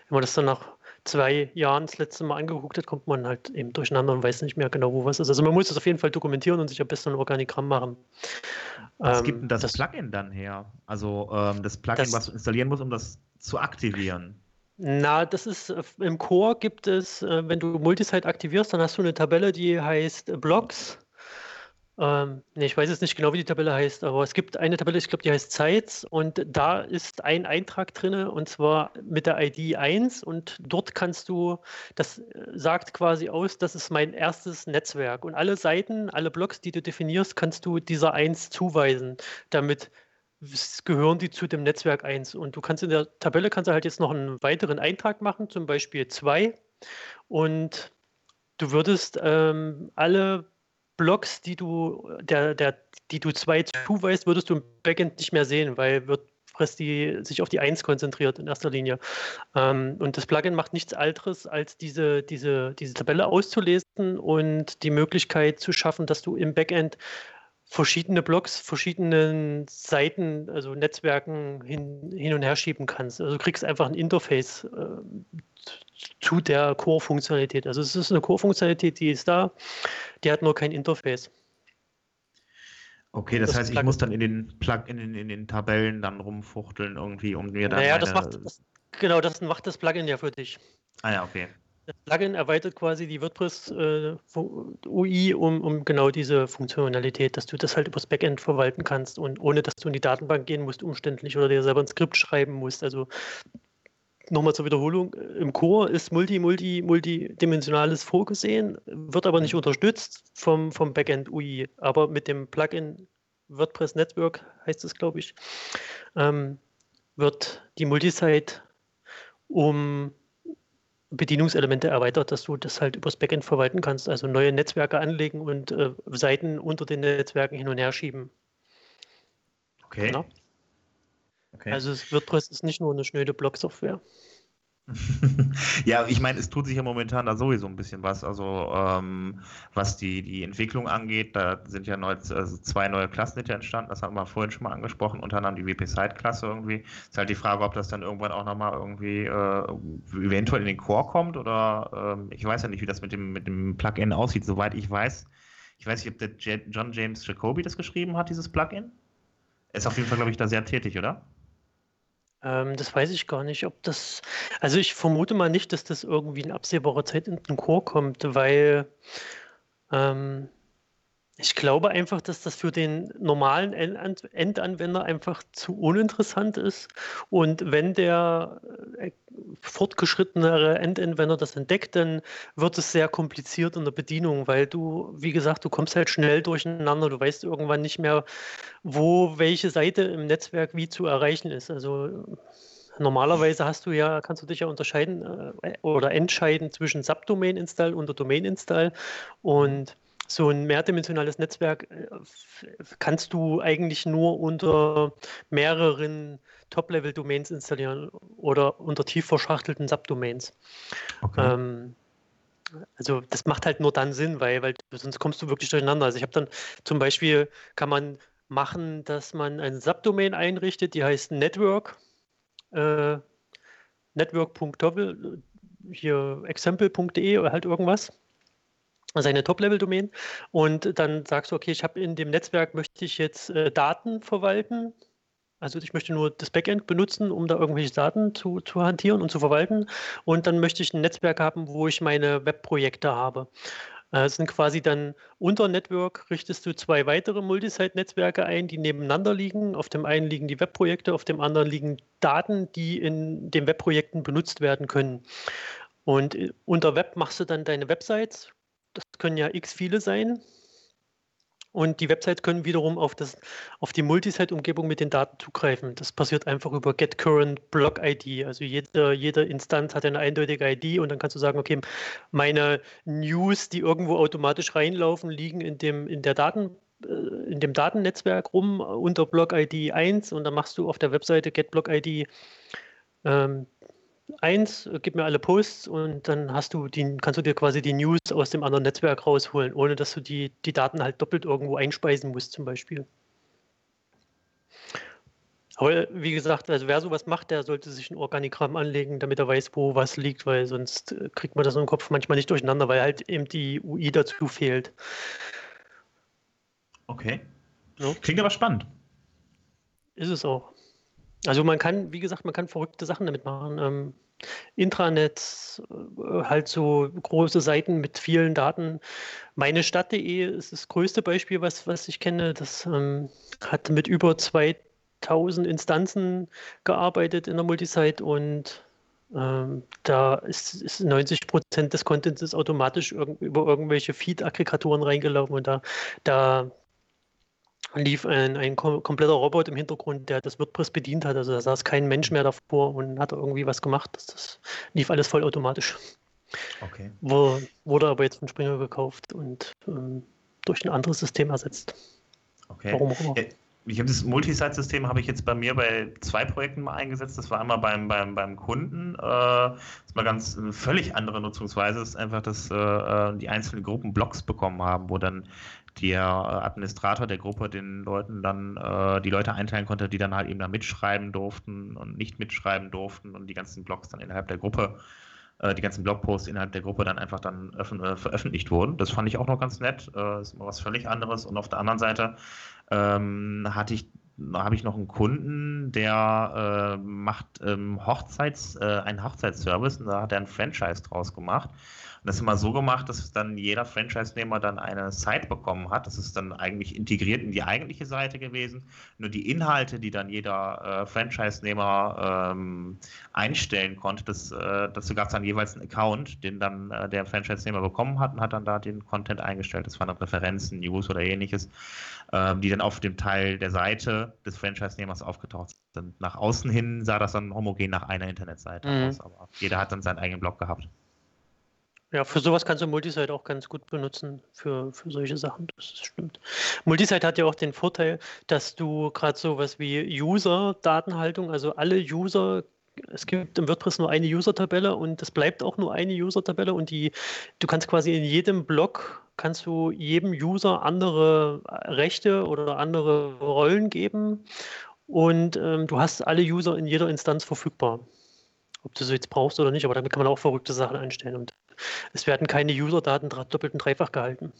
wenn man das dann nach zwei Jahren das letzte Mal angeguckt hat, kommt man halt eben durcheinander und weiß nicht mehr genau, wo was ist. Also man muss das auf jeden Fall dokumentieren und sich am besten ein Organigramm machen. Was ähm, gibt denn das, das, Plugin dann her? Also ähm, das Plugin, das, was du installieren musst, um das zu aktivieren? Na, das ist äh, im Core gibt es, äh, wenn du Multisite aktivierst, dann hast du eine Tabelle, die heißt Blocks ähm, nee, ich weiß jetzt nicht genau, wie die Tabelle heißt, aber es gibt eine Tabelle, ich glaube, die heißt Sites und da ist ein Eintrag drin und zwar mit der ID 1 und dort kannst du, das äh, sagt quasi aus, das ist mein erstes Netzwerk und alle Seiten, alle Blocks, die du definierst, kannst du dieser 1 zuweisen. Damit gehören die zu dem Netzwerk 1 und du kannst in der Tabelle kannst du halt jetzt noch einen weiteren Eintrag machen, zum Beispiel 2 und du würdest ähm, alle Blocks, die du, der, der, die du zwei zuweist, würdest du im Backend nicht mehr sehen, weil WordPress die, sich auf die Eins konzentriert in erster Linie. Ähm, und das Plugin macht nichts anderes, als diese, diese, diese Tabelle auszulesen und die Möglichkeit zu schaffen, dass du im Backend verschiedene Blocks, verschiedenen Seiten, also Netzwerken hin, hin und her schieben kannst. Also du kriegst einfach ein Interface äh, zu der Core-Funktionalität. Also es ist eine Core-Funktionalität, die ist da, die hat nur kein Interface. Okay, das, das heißt, ich muss dann in den Plug in den, in den Tabellen dann rumfuchteln irgendwie, um mir dann. Naja, das macht das, genau, das macht das Plugin ja für dich. Ah ja, okay. Das Plugin erweitert quasi die WordPress äh, UI um, um genau diese Funktionalität, dass du das halt übers Backend verwalten kannst und ohne dass du in die Datenbank gehen musst, umständlich oder dir selber ein Skript schreiben musst. Also nochmal zur Wiederholung, im Core ist multi, multi, multidimensionales vorgesehen, wird aber nicht unterstützt vom, vom Backend UI. Aber mit dem Plugin WordPress Network heißt es, glaube ich, ähm, wird die Multisite um Bedienungselemente erweitert, dass du das halt übers Backend verwalten kannst, also neue Netzwerke anlegen und äh, Seiten unter den Netzwerken hin und her schieben. Okay. Genau. Okay. Also WordPress ist nicht nur eine schnöde Blog-Software. ja, ich meine, es tut sich ja momentan da sowieso ein bisschen was. Also ähm, was die, die Entwicklung angeht, da sind ja neu, also zwei neue Klassen entstanden, das haben wir vorhin schon mal angesprochen, unter anderem die WP-Site-Klasse irgendwie. Ist halt die Frage, ob das dann irgendwann auch nochmal irgendwie äh, eventuell in den Core kommt oder ähm, ich weiß ja nicht, wie das mit dem, mit dem Plugin aussieht. Soweit ich weiß, ich weiß nicht, ob der John James Jacoby das geschrieben hat, dieses Plugin. Er ist auf jeden Fall, glaube ich, da sehr tätig, oder? Ähm, das weiß ich gar nicht, ob das. Also ich vermute mal nicht, dass das irgendwie in absehbarer Zeit in den Chor kommt, weil ähm, ich glaube einfach, dass das für den normalen Endanwender einfach zu uninteressant ist. Und wenn der äh, fortgeschrittenere Endanwender das entdeckt, dann wird es sehr kompliziert in der Bedienung, weil du, wie gesagt, du kommst halt schnell durcheinander. Du weißt irgendwann nicht mehr, wo welche Seite im Netzwerk wie zu erreichen ist. Also normalerweise hast du ja, kannst du dich ja unterscheiden äh, oder entscheiden zwischen Subdomain-Install und Domain-Install. Und so ein mehrdimensionales Netzwerk äh, kannst du eigentlich nur unter mehreren Top-Level-Domains installieren oder unter tief verschachtelten Subdomains. Okay. Ähm, also das macht halt nur dann Sinn, weil, weil sonst kommst du wirklich durcheinander. Also ich habe dann zum Beispiel, kann man machen, dass man eine Subdomain einrichtet, die heißt Network, äh, network.tovel, hier example.de oder halt irgendwas seine Top-Level-Domain und dann sagst du, okay, ich habe in dem Netzwerk möchte ich jetzt äh, Daten verwalten. Also ich möchte nur das Backend benutzen, um da irgendwelche Daten zu, zu hantieren und zu verwalten. Und dann möchte ich ein Netzwerk haben, wo ich meine Webprojekte habe. Äh, es sind quasi dann unter Network richtest du zwei weitere Multisite-Netzwerke ein, die nebeneinander liegen. Auf dem einen liegen die Webprojekte, auf dem anderen liegen Daten, die in den Webprojekten benutzt werden können. Und äh, unter Web machst du dann deine Websites, das können ja x viele sein. Und die Websites können wiederum auf, das, auf die Multisite-Umgebung mit den Daten zugreifen. Das passiert einfach über Get Current Block ID. Also jede, jede Instanz hat eine eindeutige ID und dann kannst du sagen, okay, meine News, die irgendwo automatisch reinlaufen, liegen in, dem, in, der Daten, äh, in dem Datennetzwerk rum unter Block ID 1 und dann machst du auf der Webseite Get Block ID ähm, eins, gib mir alle Posts und dann hast du die, kannst du dir quasi die News aus dem anderen Netzwerk rausholen, ohne dass du die, die Daten halt doppelt irgendwo einspeisen musst, zum Beispiel. Aber wie gesagt, also wer sowas macht, der sollte sich ein Organigramm anlegen, damit er weiß, wo was liegt, weil sonst äh, kriegt man das im Kopf manchmal nicht durcheinander, weil halt eben die UI dazu fehlt. Okay. Ja. Klingt aber spannend. Ist es auch. Also man kann, wie gesagt, man kann verrückte Sachen damit machen. Ähm, Intranets, äh, halt so große Seiten mit vielen Daten. Meine Stadt.de ist das größte Beispiel, was, was ich kenne. Das ähm, hat mit über 2000 Instanzen gearbeitet in der Multisite und ähm, da ist, ist 90 Prozent des Contents ist automatisch irg über irgendwelche Feed-Aggregatoren reingelaufen und da, da lief ein, ein kompletter Robot im Hintergrund, der das WordPress bedient hat. Also da saß kein Mensch mehr davor und hat irgendwie was gemacht. Das, das lief alles vollautomatisch. Okay. Wurde, wurde aber jetzt von Springer gekauft und ähm, durch ein anderes System ersetzt. Okay. Warum auch immer. Ich habe das Multisite-System habe ich jetzt bei mir bei zwei Projekten mal eingesetzt. Das war einmal beim, beim, beim Kunden. Äh, das war ganz eine völlig andere Nutzungsweise. Das ist einfach, dass äh, äh die einzelnen Gruppen Blocks bekommen haben, wo dann der Administrator der Gruppe den Leuten dann äh, die Leute einteilen konnte, die dann halt eben da mitschreiben durften und nicht mitschreiben durften und die ganzen Blogs dann innerhalb der Gruppe äh, die ganzen Blogposts innerhalb der Gruppe dann einfach dann äh, veröffentlicht wurden. Das fand ich auch noch ganz nett. Äh, ist mal was völlig anderes. Und auf der anderen Seite ähm, hatte ich habe ich noch einen Kunden, der äh, macht ähm, Hochzeits, äh, einen Hochzeitsservice und da hat er ein Franchise draus gemacht. Und das ist immer so gemacht, dass dann jeder Franchise-Nehmer dann eine Site bekommen hat. Das ist dann eigentlich integriert in die eigentliche Seite gewesen. Nur die Inhalte, die dann jeder äh, Franchise-Nehmer ähm, einstellen konnte, das, äh, dazu gab es dann jeweils einen Account, den dann äh, der Franchise-Nehmer bekommen hat und hat dann da den Content eingestellt. Das waren dann Referenzen, News oder ähnliches, ähm, die dann auf dem Teil der Seite des Franchise-Nehmers aufgetaucht sind. Nach außen hin sah das dann homogen nach einer Internetseite mhm. aus, aber jeder hat dann seinen eigenen Blog gehabt. Ja, für sowas kannst du Multisite auch ganz gut benutzen, für, für solche Sachen. Das stimmt. Multisite hat ja auch den Vorteil, dass du gerade sowas wie User-Datenhaltung, also alle User, es gibt im WordPress nur eine User-Tabelle und es bleibt auch nur eine User-Tabelle und die, du kannst quasi in jedem Block, kannst du jedem User andere Rechte oder andere Rollen geben und ähm, du hast alle User in jeder Instanz verfügbar ob du sie jetzt brauchst oder nicht, aber damit kann man auch verrückte Sachen einstellen. Und es werden keine User-Daten doppelt und dreifach gehalten.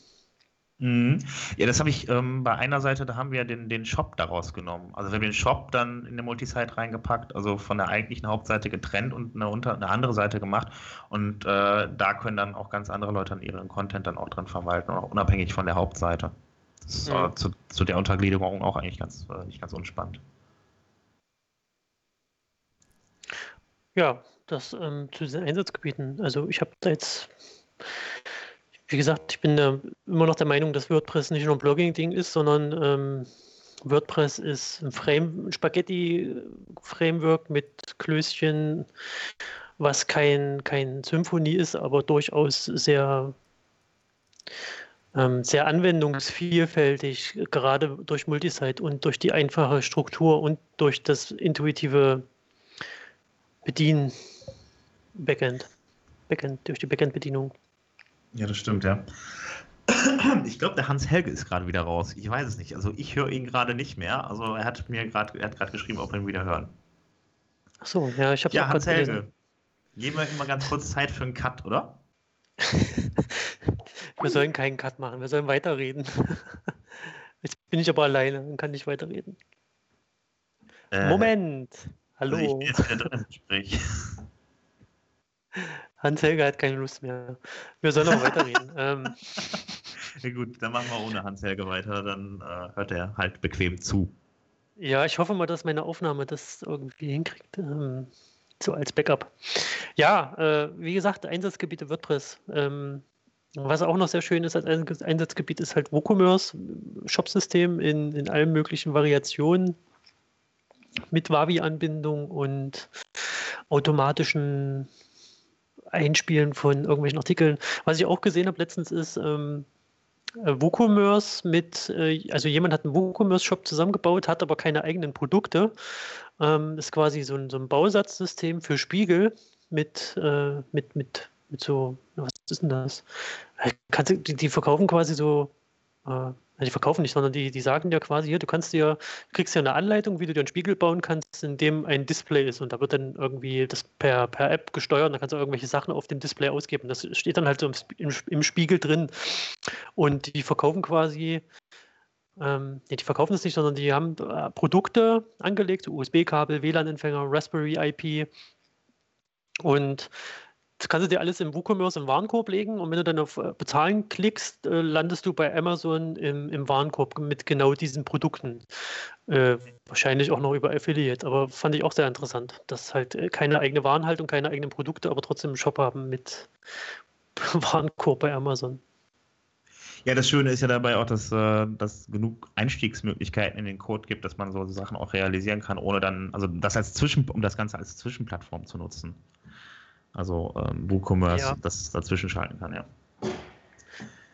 Mhm. Ja, das habe ich ähm, bei einer Seite, da haben wir den, den Shop daraus genommen. Also wir haben den Shop dann in der Multisite reingepackt, also von der eigentlichen Hauptseite getrennt und eine, unter, eine andere Seite gemacht. Und äh, da können dann auch ganz andere Leute an ihren Content dann auch dran verwalten, auch unabhängig von der Hauptseite. Das ist mhm. äh, zu, zu, der Untergliederung auch eigentlich ganz, äh, nicht ganz unspannend. Ja, das ähm, zu diesen Einsatzgebieten. Also ich habe da jetzt, wie gesagt, ich bin äh, immer noch der Meinung, dass WordPress nicht nur ein Blogging-Ding ist, sondern ähm, WordPress ist ein Frame, Spaghetti-Framework mit Klößchen, was kein, kein Symphonie ist, aber durchaus sehr, ähm, sehr anwendungsvielfältig, gerade durch Multisite und durch die einfache Struktur und durch das intuitive Bedienen. Backend. Backend, durch die Backend-Bedienung. Ja, das stimmt, ja. Ich glaube, der Hans Helge ist gerade wieder raus. Ich weiß es nicht. Also ich höre ihn gerade nicht mehr. Also er hat mir gerade, er hat gerade geschrieben, ob wir ihn wieder hören. Ach so, ja, ich habe Ja, Hans Helge. Gelesen. Geben wir immer ganz kurz Zeit für einen Cut, oder? wir sollen keinen Cut machen, wir sollen weiterreden. Jetzt bin ich aber alleine und kann nicht weiterreden. Äh, Moment! Hallo. Also ich bin jetzt wieder drin im Gespräch. Hans-Helge hat keine Lust mehr. Wir sollen noch weiterreden. ähm, ja gut, dann machen wir ohne Hans-Helge weiter, dann äh, hört er halt bequem zu. Ja, ich hoffe mal, dass meine Aufnahme das irgendwie hinkriegt. Ähm, so als Backup. Ja, äh, wie gesagt, Einsatzgebiete WordPress. Ähm, was auch noch sehr schön ist als Einsatzgebiet ist halt WooCommerce, Shopsystem in, in allen möglichen Variationen mit Wavi-Anbindung und automatischen Einspielen von irgendwelchen Artikeln. Was ich auch gesehen habe letztens ist ähm, äh, WooCommerce mit, äh, also jemand hat einen WooCommerce-Shop zusammengebaut, hat aber keine eigenen Produkte. Ähm, ist quasi so ein, so ein Bausatzsystem für Spiegel mit, äh, mit, mit, mit so, was ist denn das? Die, verkaufen quasi so die verkaufen nicht, sondern die, die sagen dir quasi, hier, du kannst dir, kriegst ja eine Anleitung, wie du dir einen Spiegel bauen kannst, in dem ein Display ist und da wird dann irgendwie das per, per App gesteuert da kannst du irgendwelche Sachen auf dem Display ausgeben. Das steht dann halt so im, im Spiegel drin. Und die verkaufen quasi, ähm, die verkaufen es nicht, sondern die haben äh, Produkte angelegt, USB-Kabel, WLAN-Empfänger, Raspberry IP und das kannst du dir alles im WooCommerce im Warenkorb legen und wenn du dann auf äh, Bezahlen klickst, äh, landest du bei Amazon im, im Warenkorb mit genau diesen Produkten. Äh, wahrscheinlich auch noch über Affiliate, aber fand ich auch sehr interessant, dass halt äh, keine eigene Warenhaltung, keine eigenen Produkte, aber trotzdem einen Shop haben mit Warenkorb bei Amazon. Ja, das Schöne ist ja dabei auch, dass es genug Einstiegsmöglichkeiten in den Code gibt, dass man so Sachen auch realisieren kann, ohne dann, also das als Zwischen, um das Ganze als Zwischenplattform zu nutzen. Also ähm, WooCommerce, ja. das dazwischen schalten kann, ja.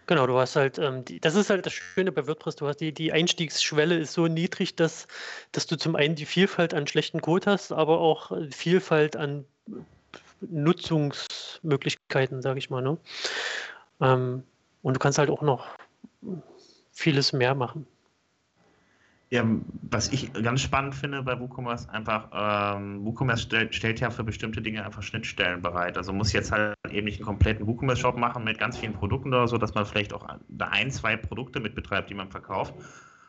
Genau, du hast halt, ähm, die, das ist halt das Schöne bei WordPress, du hast die, die Einstiegsschwelle ist so niedrig, dass, dass du zum einen die Vielfalt an schlechten Code hast, aber auch Vielfalt an Nutzungsmöglichkeiten, sage ich mal. Ne? Ähm, und du kannst halt auch noch vieles mehr machen. Ja, was ich ganz spannend finde bei WooCommerce, einfach, ähm, WooCommerce stellt, stellt ja für bestimmte Dinge einfach Schnittstellen bereit. Also muss jetzt halt eben nicht einen kompletten WooCommerce-Shop machen mit ganz vielen Produkten oder so, dass man vielleicht auch da ein, zwei Produkte mit betreibt, die man verkauft,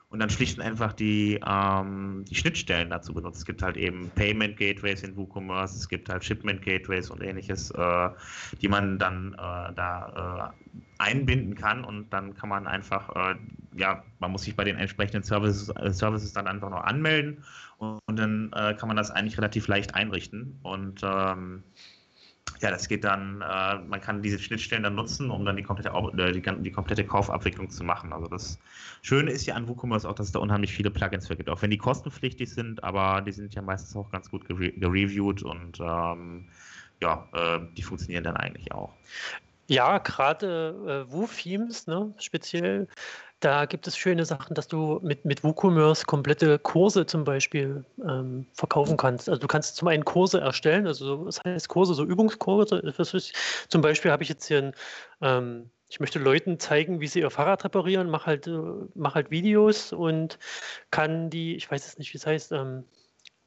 und dann schlicht und einfach die, ähm, die Schnittstellen dazu benutzt. Es gibt halt eben Payment Gateways in WooCommerce, es gibt halt Shipment Gateways und ähnliches, äh, die man dann äh, da äh, einbinden kann und dann kann man einfach, äh, ja, man muss sich bei den entsprechenden Services, äh, Services dann einfach noch anmelden und, und dann äh, kann man das eigentlich relativ leicht einrichten und ähm, ja, das geht dann, äh, man kann diese Schnittstellen dann nutzen, um dann die komplette, äh, die, die, komplette Kaufabwicklung zu machen. Also das Schöne ist ja an WooCommerce auch, dass es da unheimlich viele Plugins für gibt, auch wenn die kostenpflichtig sind, aber die sind ja meistens auch ganz gut gereviewt und ähm, ja, äh, die funktionieren dann eigentlich auch. Ja, gerade äh, Woo-Themes, ne, speziell, da gibt es schöne Sachen, dass du mit, mit WooCommerce komplette Kurse zum Beispiel ähm, verkaufen kannst. Also du kannst zum einen Kurse erstellen, also das heißt Kurse, so Übungskurse. Zum Beispiel habe ich jetzt hier ein, ähm, ich möchte Leuten zeigen, wie sie ihr Fahrrad reparieren, mache halt, mach halt Videos und kann die, ich weiß jetzt nicht, wie es heißt, ähm,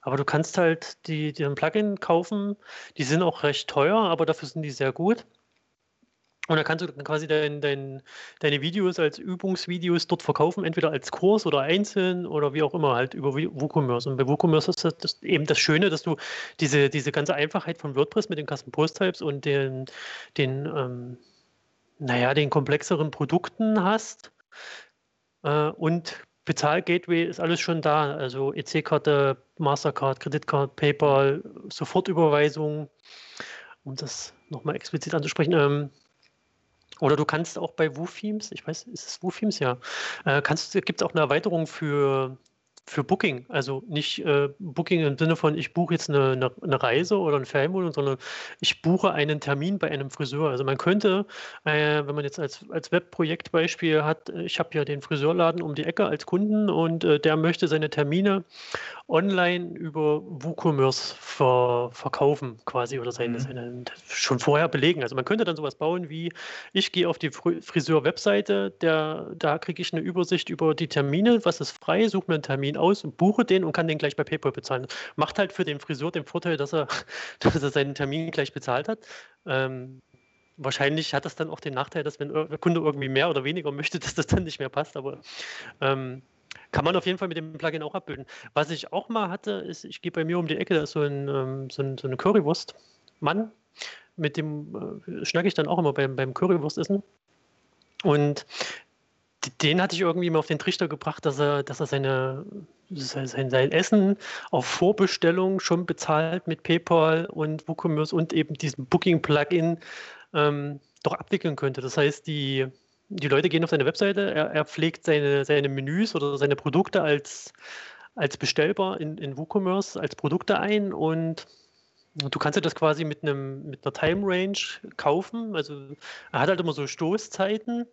aber du kannst halt die, die ein Plugin kaufen, die sind auch recht teuer, aber dafür sind die sehr gut. Und dann kannst du dann quasi dein, dein, deine Videos als Übungsvideos dort verkaufen, entweder als Kurs oder einzeln oder wie auch immer, halt über WooCommerce. Und bei WooCommerce ist das, das eben das Schöne, dass du diese, diese ganze Einfachheit von WordPress mit den Custom Post Types und den, den ähm, naja, den komplexeren Produkten hast. Äh, und Bezahlgateway ist alles schon da. Also EC-Karte, Mastercard, Kreditkarte, PayPal, Sofortüberweisung, um das nochmal explizit anzusprechen. Ähm, oder du kannst auch bei WooThemes, ich weiß, ist es WooThemes? Ja. Äh, gibt es auch eine Erweiterung für für Booking, also nicht äh, Booking im Sinne von, ich buche jetzt eine, eine, eine, Reise oder eine Ferienwohnung, sondern ich buche einen Termin bei einem Friseur. Also man könnte, äh, wenn man jetzt als, als Webprojektbeispiel hat, äh, ich habe ja den Friseurladen um die Ecke als Kunden und äh, der möchte seine Termine online über WooCommerce ver, verkaufen quasi oder seine, mhm. seine, schon vorher belegen. Also man könnte dann sowas bauen wie, ich gehe auf die Friseur-Webseite, da kriege ich eine Übersicht über die Termine, was ist frei, suche mir einen Termin aus und buche den und kann den gleich bei PayPal bezahlen. Macht halt für den Friseur den Vorteil, dass er, dass er seinen Termin gleich bezahlt hat. Ähm, wahrscheinlich hat das dann auch den Nachteil, dass wenn der Kunde irgendwie mehr oder weniger möchte, dass das dann nicht mehr passt. Aber ähm, kann man auf jeden Fall mit dem Plugin auch abbilden. Was ich auch mal hatte, ist, ich gehe bei mir um die Ecke, da ist so, ein, ähm, so, ein, so eine Currywurst-Mann, mit dem äh, schnacke ich dann auch immer beim, beim Currywurstessen. Und den hatte ich irgendwie mal auf den Trichter gebracht, dass er, dass er seine, sein, sein Essen auf Vorbestellung schon bezahlt mit PayPal und WooCommerce und eben diesem Booking-Plugin ähm, doch abwickeln könnte. Das heißt, die, die Leute gehen auf seine Webseite, er, er pflegt seine, seine Menüs oder seine Produkte als, als bestellbar in, in WooCommerce als Produkte ein und du kannst dir das quasi mit einem mit einer Time Range kaufen. Also er hat halt immer so Stoßzeiten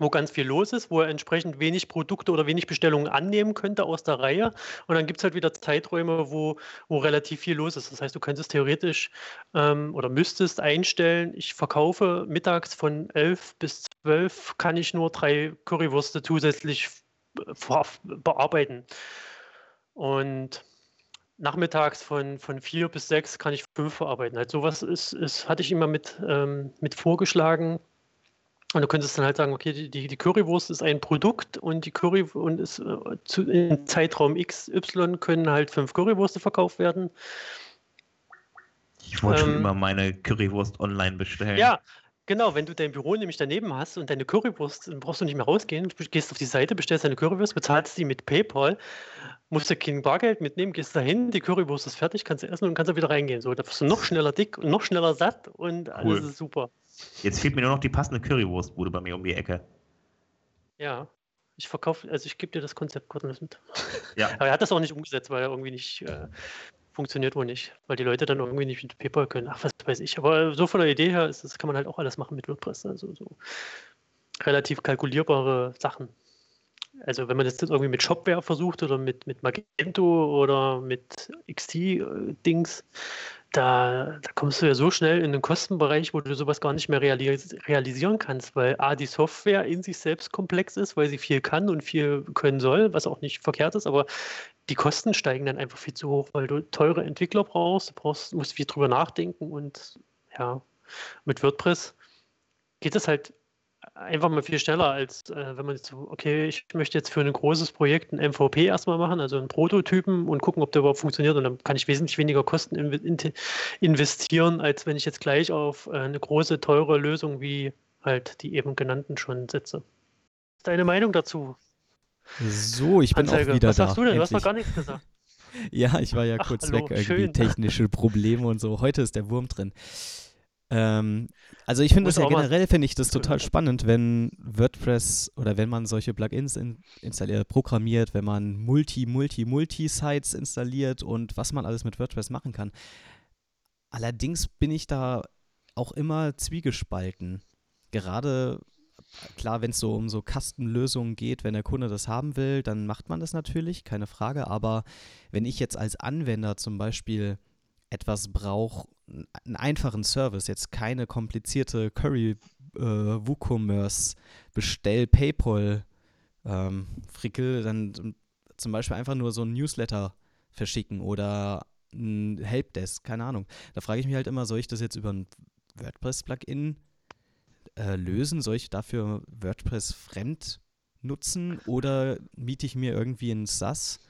wo ganz viel los ist, wo er entsprechend wenig Produkte oder wenig Bestellungen annehmen könnte aus der Reihe. Und dann gibt es halt wieder Zeiträume, wo, wo relativ viel los ist. Das heißt, du könntest theoretisch ähm, oder müsstest einstellen, ich verkaufe mittags von 11 bis 12, kann ich nur drei Currywürste zusätzlich bearbeiten. Und nachmittags von, von vier bis sechs kann ich fünf verarbeiten. Also sowas ist, ist, hatte ich immer mit, ähm, mit vorgeschlagen, und du könntest dann halt sagen, okay, die, die Currywurst ist ein Produkt und die Curry und ist äh, zu, in Zeitraum XY können halt fünf Currywürste verkauft werden. Ich wollte ähm, schon immer meine Currywurst online bestellen. Ja, genau. Wenn du dein Büro nämlich daneben hast und deine Currywurst, dann brauchst du nicht mehr rausgehen. Du gehst auf die Seite, bestellst deine Currywurst, bezahlst sie mit PayPal, musst du kein Bargeld mitnehmen, gehst dahin, die Currywurst ist fertig, kannst du essen und kannst dann wieder reingehen. So, da wirst du noch schneller dick und noch schneller satt und alles ist super. Jetzt fehlt mir nur noch die passende Currywurstbude bei mir um die Ecke. Ja, ich verkaufe, also ich gebe dir das Konzept kostenlos mit. Ja. Aber er hat das auch nicht umgesetzt, weil er irgendwie nicht äh, funktioniert wohl nicht, weil die Leute dann irgendwie nicht mit PayPal können. Ach, was weiß ich. Aber so von der Idee her ist, das kann man halt auch alles machen mit WordPress. Also so relativ kalkulierbare Sachen. Also wenn man das irgendwie mit Shopware versucht oder mit, mit Magento oder mit XT-Dings, da, da kommst du ja so schnell in den Kostenbereich, wo du sowas gar nicht mehr realis realisieren kannst, weil A, die Software in sich selbst komplex ist, weil sie viel kann und viel können soll, was auch nicht verkehrt ist, aber die Kosten steigen dann einfach viel zu hoch, weil du teure Entwickler brauchst, du brauchst, musst viel drüber nachdenken und ja, mit WordPress geht es halt einfach mal viel schneller, als äh, wenn man jetzt so, okay, ich möchte jetzt für ein großes Projekt ein MVP erstmal machen, also einen Prototypen und gucken, ob der überhaupt funktioniert. Und dann kann ich wesentlich weniger Kosten in, investieren, als wenn ich jetzt gleich auf äh, eine große, teure Lösung wie halt die eben genannten schon setze. Deine Meinung dazu? So, ich bin Anzeige. auch wieder Was da. Was sagst du denn? Du hast noch gar nichts gesagt. ja, ich war ja Ach, kurz hallo, weg, irgendwie schön. technische Probleme und so. Heute ist der Wurm drin. Ähm, also ich finde das ja generell, finde ich das total spannend, wenn WordPress oder wenn man solche Plugins in, installiert, programmiert, wenn man Multi, Multi, Multi-Sites installiert und was man alles mit WordPress machen kann. Allerdings bin ich da auch immer zwiegespalten. Gerade, klar, wenn es so um so Kastenlösungen geht, wenn der Kunde das haben will, dann macht man das natürlich, keine Frage. Aber wenn ich jetzt als Anwender zum Beispiel etwas brauche, einen einfachen Service, jetzt keine komplizierte Curry äh, WooCommerce Bestell PayPal ähm, Frickel, dann zum Beispiel einfach nur so ein Newsletter verschicken oder ein Helpdesk, keine Ahnung. Da frage ich mich halt immer, soll ich das jetzt über ein WordPress-Plugin äh, lösen? Soll ich dafür WordPress fremd nutzen oder miete ich mir irgendwie ein SaaS?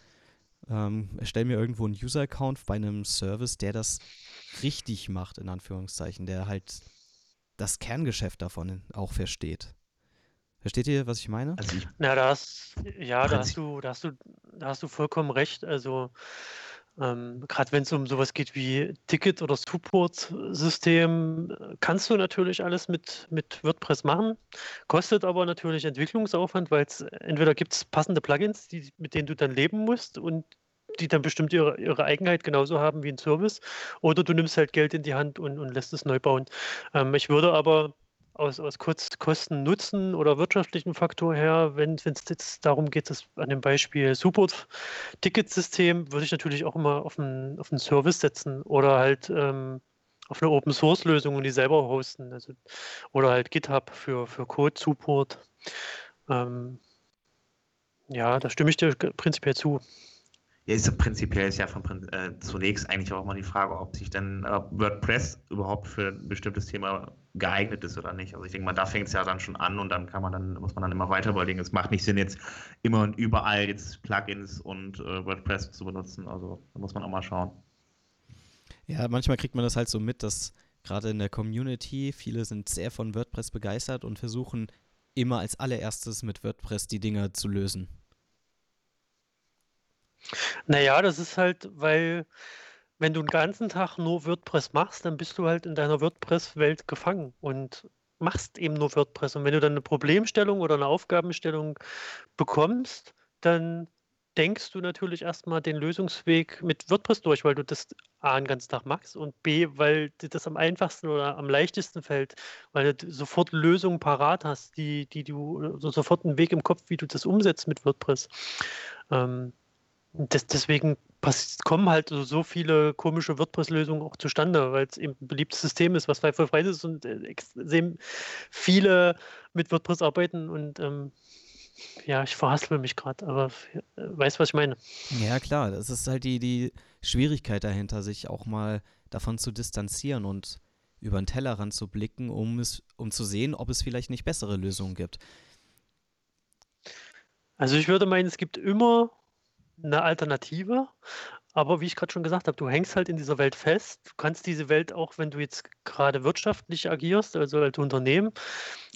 Ähm, erstelle mir irgendwo einen User-Account bei einem Service, der das richtig macht, in Anführungszeichen, der halt das Kerngeschäft davon auch versteht. Versteht ihr, was ich meine? Also ich Na, da hast, ja, da hast du, da hast du, da hast du vollkommen recht. Also ähm, gerade wenn es um sowas geht wie Ticket- oder Support-System, kannst du natürlich alles mit, mit WordPress machen, kostet aber natürlich Entwicklungsaufwand, weil es entweder gibt es passende Plugins, die, mit denen du dann leben musst und die dann bestimmt ihre, ihre Eigenheit genauso haben wie ein Service, oder du nimmst halt Geld in die Hand und, und lässt es neu bauen. Ähm, ich würde aber aus, aus Kosten-Nutzen oder wirtschaftlichen Faktor her, wenn es jetzt darum geht, dass an dem Beispiel Support-Ticketsystem, würde ich natürlich auch immer auf einen, auf einen Service setzen oder halt ähm, auf eine Open-Source-Lösung und die selber hosten. Also, oder halt GitHub für, für Code-Support. Ähm, ja, da stimme ich dir prinzipiell zu. Ja, ist prinzipiell ist ja von, äh, zunächst eigentlich auch mal die Frage, ob sich denn äh, WordPress überhaupt für ein bestimmtes Thema geeignet ist oder nicht. Also ich denke mal, da fängt es ja dann schon an und dann kann man dann, muss man dann immer weiter überlegen. Es macht nicht Sinn, jetzt immer und überall jetzt Plugins und äh, WordPress zu benutzen. Also da muss man auch mal schauen. Ja, manchmal kriegt man das halt so mit, dass gerade in der Community viele sind sehr von WordPress begeistert und versuchen immer als allererstes mit WordPress die Dinge zu lösen. Naja, das ist halt, weil wenn du den ganzen Tag nur WordPress machst, dann bist du halt in deiner WordPress-Welt gefangen und machst eben nur WordPress. Und wenn du dann eine Problemstellung oder eine Aufgabenstellung bekommst, dann denkst du natürlich erstmal den Lösungsweg mit WordPress durch, weil du das A den ganzen Tag machst und B, weil dir das am einfachsten oder am leichtesten fällt, weil du sofort Lösungen parat hast, die, die du, also sofort einen Weg im Kopf, wie du das umsetzt mit WordPress. Ähm, das, deswegen kommen halt so, so viele komische WordPress-Lösungen auch zustande, weil es eben ein beliebtes System ist, was frei für frei ist und äh, extrem viele mit WordPress arbeiten und ähm, ja, ich verhaspel mich gerade, aber äh, weißt, was ich meine. Ja, klar, das ist halt die, die Schwierigkeit dahinter, sich auch mal davon zu distanzieren und über den Tellerrand zu blicken, um, es, um zu sehen, ob es vielleicht nicht bessere Lösungen gibt. Also ich würde meinen, es gibt immer eine Alternative. Aber wie ich gerade schon gesagt habe, du hängst halt in dieser Welt fest. Du kannst diese Welt auch, wenn du jetzt gerade wirtschaftlich agierst, also als Unternehmen,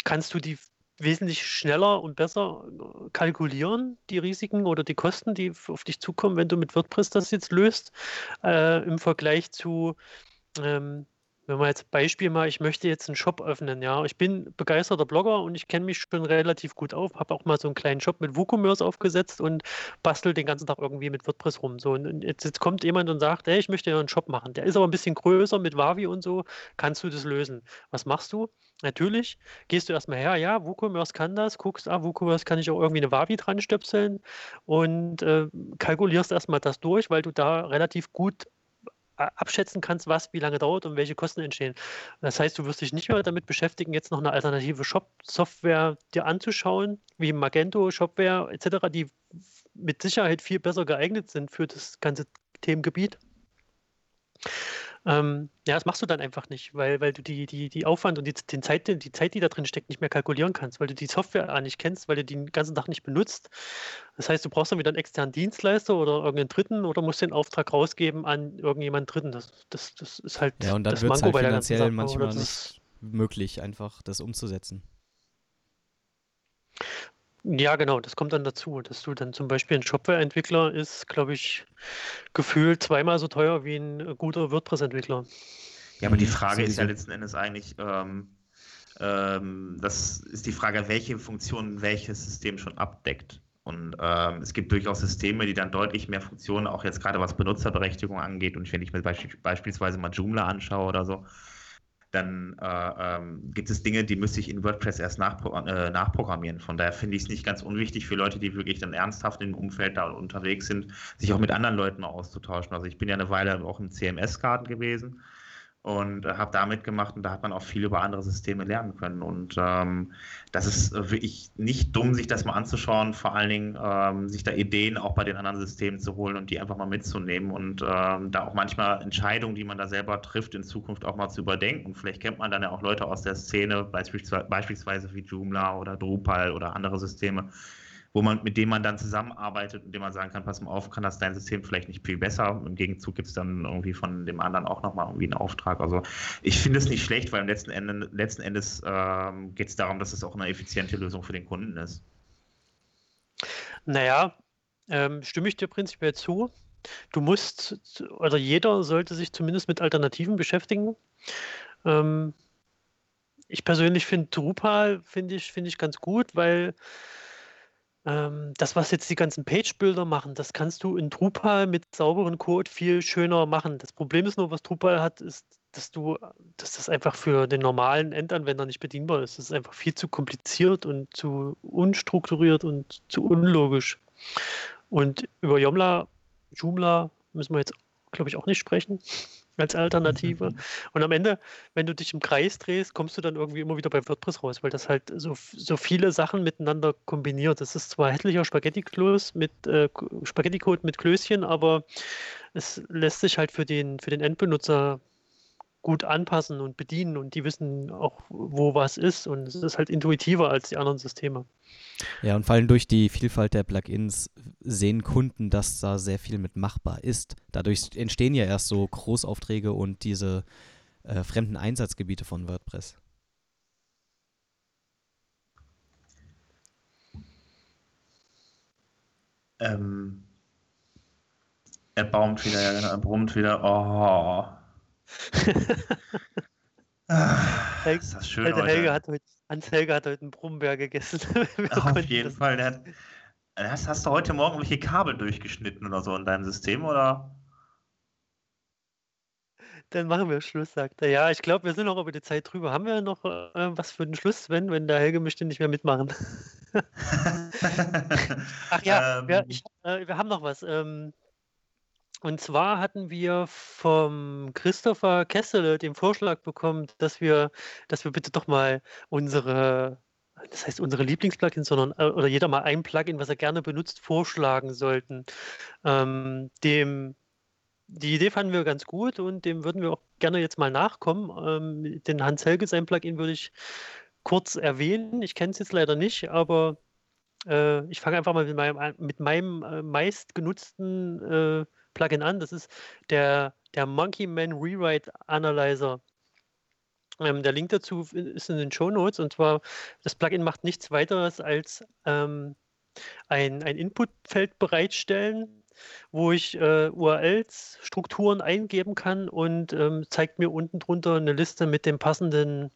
kannst du die wesentlich schneller und besser äh, kalkulieren, die Risiken oder die Kosten, die auf dich zukommen, wenn du mit WordPress das jetzt löst, äh, im Vergleich zu ähm, wenn man jetzt Beispiel mal, ich möchte jetzt einen Shop öffnen, ja. Ich bin begeisterter Blogger und ich kenne mich schon relativ gut auf, habe auch mal so einen kleinen Shop mit WooCommerce aufgesetzt und bastel den ganzen Tag irgendwie mit WordPress rum. So, und jetzt, jetzt kommt jemand und sagt, hey, ich möchte ja einen Shop machen. Der ist aber ein bisschen größer mit Wavi und so. Kannst du das lösen? Was machst du? Natürlich gehst du erstmal her, ja, WooCommerce kann das, guckst, ah, WooCommerce kann ich auch irgendwie eine Wavi dran stöpseln und äh, kalkulierst erstmal das durch, weil du da relativ gut abschätzen kannst, was wie lange dauert und welche Kosten entstehen. Das heißt, du wirst dich nicht mehr damit beschäftigen, jetzt noch eine alternative Shop-Software dir anzuschauen, wie Magento, Shopware etc., die mit Sicherheit viel besser geeignet sind für das ganze Themengebiet. Ähm, ja, das machst du dann einfach nicht, weil, weil du die, die, die Aufwand und die, den Zeit, die Zeit, die da drin steckt, nicht mehr kalkulieren kannst, weil du die Software nicht kennst, weil du die den ganzen Tag nicht benutzt. Das heißt, du brauchst dann wieder einen externen Dienstleister oder irgendeinen Dritten oder musst den Auftrag rausgeben an irgendjemanden Dritten. Das, das, das ist halt Ja, und dann das wird es Manko halt bei der ganzen finanziell Sache. manchmal nicht möglich, einfach das umzusetzen. Ja, genau, das kommt dann dazu, dass du dann zum Beispiel ein Shopware-Entwickler ist, glaube ich, gefühlt zweimal so teuer wie ein guter WordPress-Entwickler. Ja, aber die Mhm, Frage ist ja letzten Endes eigentlich, ähm, ähm, das ist die Frage, welche Funktionen welches System schon abdeckt. Und ähm, es gibt durchaus Systeme, die dann deutlich mehr Funktionen, auch jetzt gerade was Benutzerberechtigung angeht. Und wenn ich mir beisp beispielsweise mal Joomla anschaue oder so, dann äh, ähm, gibt es Dinge, die müsste ich in WordPress erst nachpro äh, nachprogrammieren. Von daher finde ich es nicht ganz unwichtig für Leute, die wirklich dann ernsthaft im Umfeld da unterwegs sind, sich auch mit anderen Leuten auszutauschen. Also ich bin ja eine Weile auch im CMS-Garten gewesen und äh, habe da mitgemacht und da hat man auch viel über andere Systeme lernen können. Und ähm, das ist wirklich nicht dumm, sich das mal anzuschauen, vor allen Dingen ähm, sich da Ideen auch bei den anderen Systemen zu holen und die einfach mal mitzunehmen und ähm, da auch manchmal Entscheidungen, die man da selber trifft, in Zukunft auch mal zu überdenken. Und vielleicht kennt man dann ja auch Leute aus der Szene, beispielsweise wie Joomla oder Drupal oder andere Systeme, wo man, mit denen man dann zusammenarbeitet und dem man sagen kann, pass mal auf, kann das dein System vielleicht nicht viel besser. Im Gegenzug gibt es dann irgendwie von dem anderen auch nochmal irgendwie einen Auftrag. Also ich finde es nicht schlecht, weil im letzten, Ende, letzten Endes ähm, geht es darum, dass es auch eine effiziente Lösung für den Kunden ist. Naja, ähm, stimme ich dir prinzipiell zu. Du musst, oder jeder sollte sich zumindest mit Alternativen beschäftigen. Ähm, ich persönlich finde Drupal finde ich, finde ich ganz gut, weil ähm, das, was jetzt die ganzen Page-Builder machen, das kannst du in Drupal mit sauberen Code viel schöner machen. Das Problem ist nur, was Drupal hat, ist, dass du, dass das einfach für den normalen Endanwender nicht bedienbar ist. Das ist einfach viel zu kompliziert und zu unstrukturiert und zu unlogisch. Und über Joomla, Joomla müssen wir jetzt, glaube ich, auch nicht sprechen als Alternative. Und am Ende, wenn du dich im Kreis drehst, kommst du dann irgendwie immer wieder bei WordPress raus, weil das halt so, so viele Sachen miteinander kombiniert. Das ist zwar hässlicher Spaghetti-Klos mit äh, Spaghetti-Code mit Klößchen, aber es lässt sich halt für den, für den Endbenutzer gut anpassen und bedienen und die wissen auch, wo was ist und es ist halt intuitiver als die anderen Systeme. Ja, und vor allem durch die Vielfalt der Plugins sehen Kunden, dass da sehr viel mit machbar ist. Dadurch entstehen ja erst so Großaufträge und diese äh, fremden Einsatzgebiete von WordPress. Ähm, er baumt wieder, ja, genau, er brummt wieder. Oh. Ah, Helge- ist das schön Alter, heute. Helge hat heute, Hans Helge hat heute einen Brummbär gegessen. Auf jeden Fall. Der hat, hast, hast du heute Morgen welche Kabel durchgeschnitten oder so in deinem System, oder? Dann machen wir Schluss, sagt er. Ja, ich glaube, wir sind noch über die Zeit drüber. Haben wir noch äh, was für den Schluss, Sven, wenn der Helge möchte nicht mehr mitmachen? Ach ja, Ähm, wir, ich, äh, wir haben noch was. Ähm, und zwar hatten wir vom Christopher Kessele den Vorschlag bekommen, dass wir, dass wir bitte doch mal unsere, das heißt unsere Lieblingsplugins, sondern äh, oder jeder mal ein Plugin, was er gerne benutzt, vorschlagen sollten. Ähm, dem die Idee fanden wir ganz gut und dem würden wir auch gerne jetzt mal nachkommen. Ähm, den Hans Helge, sein Plugin, würde ich kurz erwähnen. Ich kenne es jetzt leider nicht, aber äh, ich fange einfach mal mit meinem, mit meinem äh, meistgenutzten äh, Plugin an. Das ist der, der Monkey Man Rewrite Analyzer. Ähm, der Link dazu ist in den Show Notes und zwar das Plugin macht nichts weiteres als ähm, ein, ein Inputfeld bereitstellen, wo ich äh, URLs, Strukturen eingeben kann und ähm, zeigt mir unten drunter eine Liste mit den passenden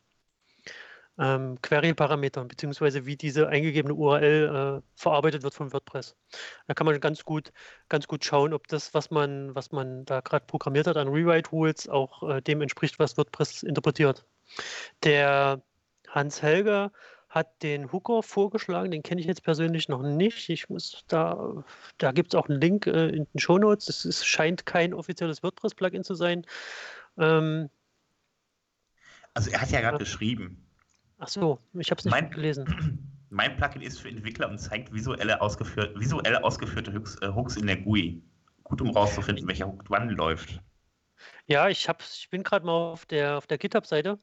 ähm, Query-Parametern, beziehungsweise wie diese eingegebene URL äh, verarbeitet wird von WordPress. Da kann man ganz gut, ganz gut schauen, ob das, was man, was man da gerade programmiert hat an Rewrite-Rules, auch äh, dem entspricht, was WordPress interpretiert. Der Hans Helger hat den Hooker vorgeschlagen, den kenne ich jetzt persönlich noch nicht. Ich muss da, da gibt es auch einen Link äh, in den Show Notes. Es scheint kein offizielles WordPress-Plugin zu sein. Ähm, also er hat ja gerade geschrieben. Ach so, ich habe es nicht mein, gelesen. Mein Plugin ist für Entwickler und zeigt visuelle ausgeführ visuell ausgeführte Hooks, äh, Hooks, in der GUI. Gut, um rauszufinden, welcher Hook wann läuft. Ja, ich, hab, ich bin gerade mal auf der, auf der GitHub-Seite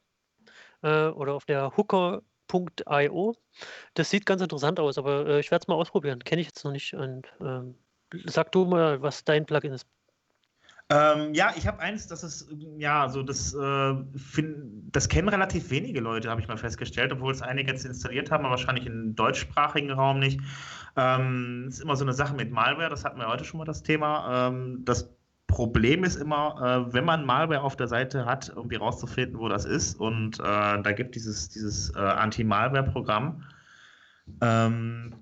äh, oder auf der hooker.io. Das sieht ganz interessant aus, aber äh, ich werde es mal ausprobieren. Kenne ich jetzt noch nicht. Und, ähm, sag du mal, was dein Plugin ist. Ähm, ja, ich habe eins, das ist, ja, so das, äh, find, das kennen relativ wenige Leute, habe ich mal festgestellt, obwohl es einige jetzt installiert haben, aber wahrscheinlich im deutschsprachigen Raum nicht. Ähm, ist immer so eine Sache mit Malware, das hatten wir heute schon mal das Thema. Ähm, das Problem ist immer, äh, wenn man Malware auf der Seite hat, irgendwie rauszufinden, wo das ist. Und äh, da gibt dieses, dieses äh, Anti-Malware-Programm. Ähm,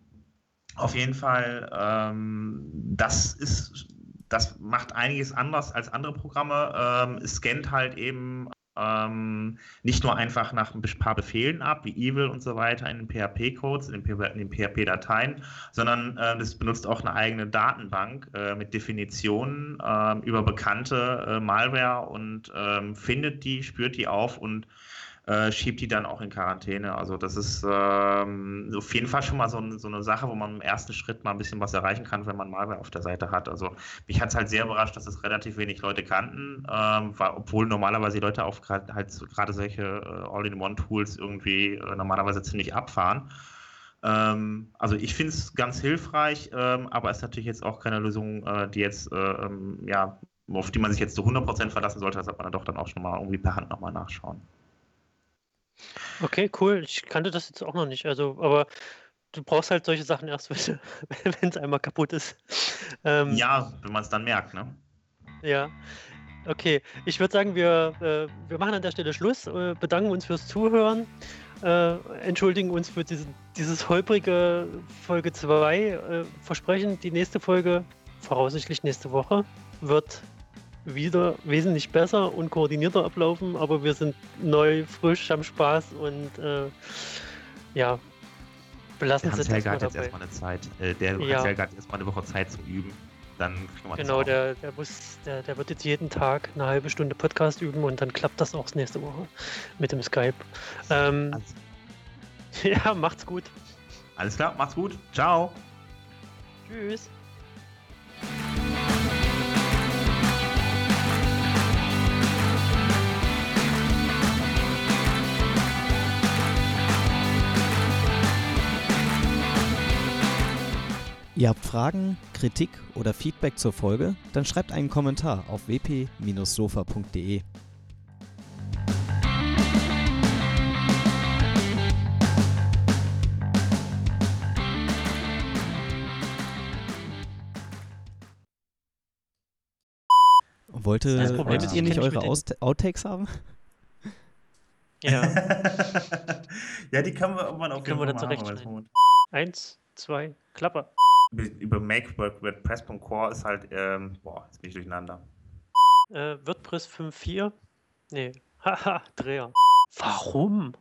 auf jeden Fall, ähm, das ist das macht einiges anders als andere Programme. Ähm, es scannt halt eben ähm, nicht nur einfach nach ein paar Befehlen ab, wie Evil und so weiter in den PHP-Codes, in den PHP-Dateien, sondern äh, das benutzt auch eine eigene Datenbank äh, mit Definitionen äh, über bekannte äh, Malware und ähm, findet die, spürt die auf und äh, schiebt die dann auch in Quarantäne. Also das ist ähm, auf jeden Fall schon mal so, so, eine Sache, wo man im ersten Schritt mal ein bisschen was erreichen kann, wenn man Malware auf der Seite hat. Also mich hat es halt sehr überrascht, dass es relativ wenig Leute kannten, ähm, weil, obwohl normalerweise die Leute auf halt gerade solche äh, All-in-One-Tools irgendwie äh, normalerweise ziemlich abfahren. Ähm, also ich finde es ganz hilfreich, ähm, aber es ist natürlich jetzt auch keine Lösung, äh, die jetzt, äh, ähm, ja, auf die man sich jetzt zu 100% verlassen sollte, das hat man dann doch dann auch schon mal irgendwie per Hand nochmal nachschauen. Okay, cool. Ich kannte das jetzt auch noch nicht. Also, aber du brauchst halt solche Sachen erst, wenn es einmal kaputt ist. Ähm, ja, wenn man es dann merkt, ne? Ja. Okay, ich würde sagen, wir, äh, wir machen an der Stelle Schluss, äh, bedanken uns fürs Zuhören, äh, entschuldigen uns für diesen, dieses holprige Folge 2, äh, versprechen, die nächste Folge, voraussichtlich nächste Woche, wird wieder wesentlich besser und koordinierter ablaufen, aber wir sind neu, frisch, haben Spaß und äh, ja, belassen es jetzt erstmal hat jetzt erstmal eine Zeit. Äh, der ja. Hat erstmal eine Woche Zeit zum Üben. Dann genau, der, der, muss, der, der wird jetzt jeden Tag eine halbe Stunde Podcast üben und dann klappt das auch nächste Woche mit dem Skype. Ähm. Ja, macht's gut. Alles klar, macht's gut. Ciao. Tschüss. Ihr habt Fragen, Kritik oder Feedback zur Folge? Dann schreibt einen Kommentar auf wp-sofa.de. Wollte, wolltet ihr nicht eure Outtakes haben? Ja. ja, die können wir irgendwann auch können wir dann zurechtschneiden. Eins, zwei, Klapper über make.wordpress.core ist halt, ähm, boah, jetzt bin ich durcheinander. Äh, WordPress 5.4? Nee. Haha, Dreher. Warum?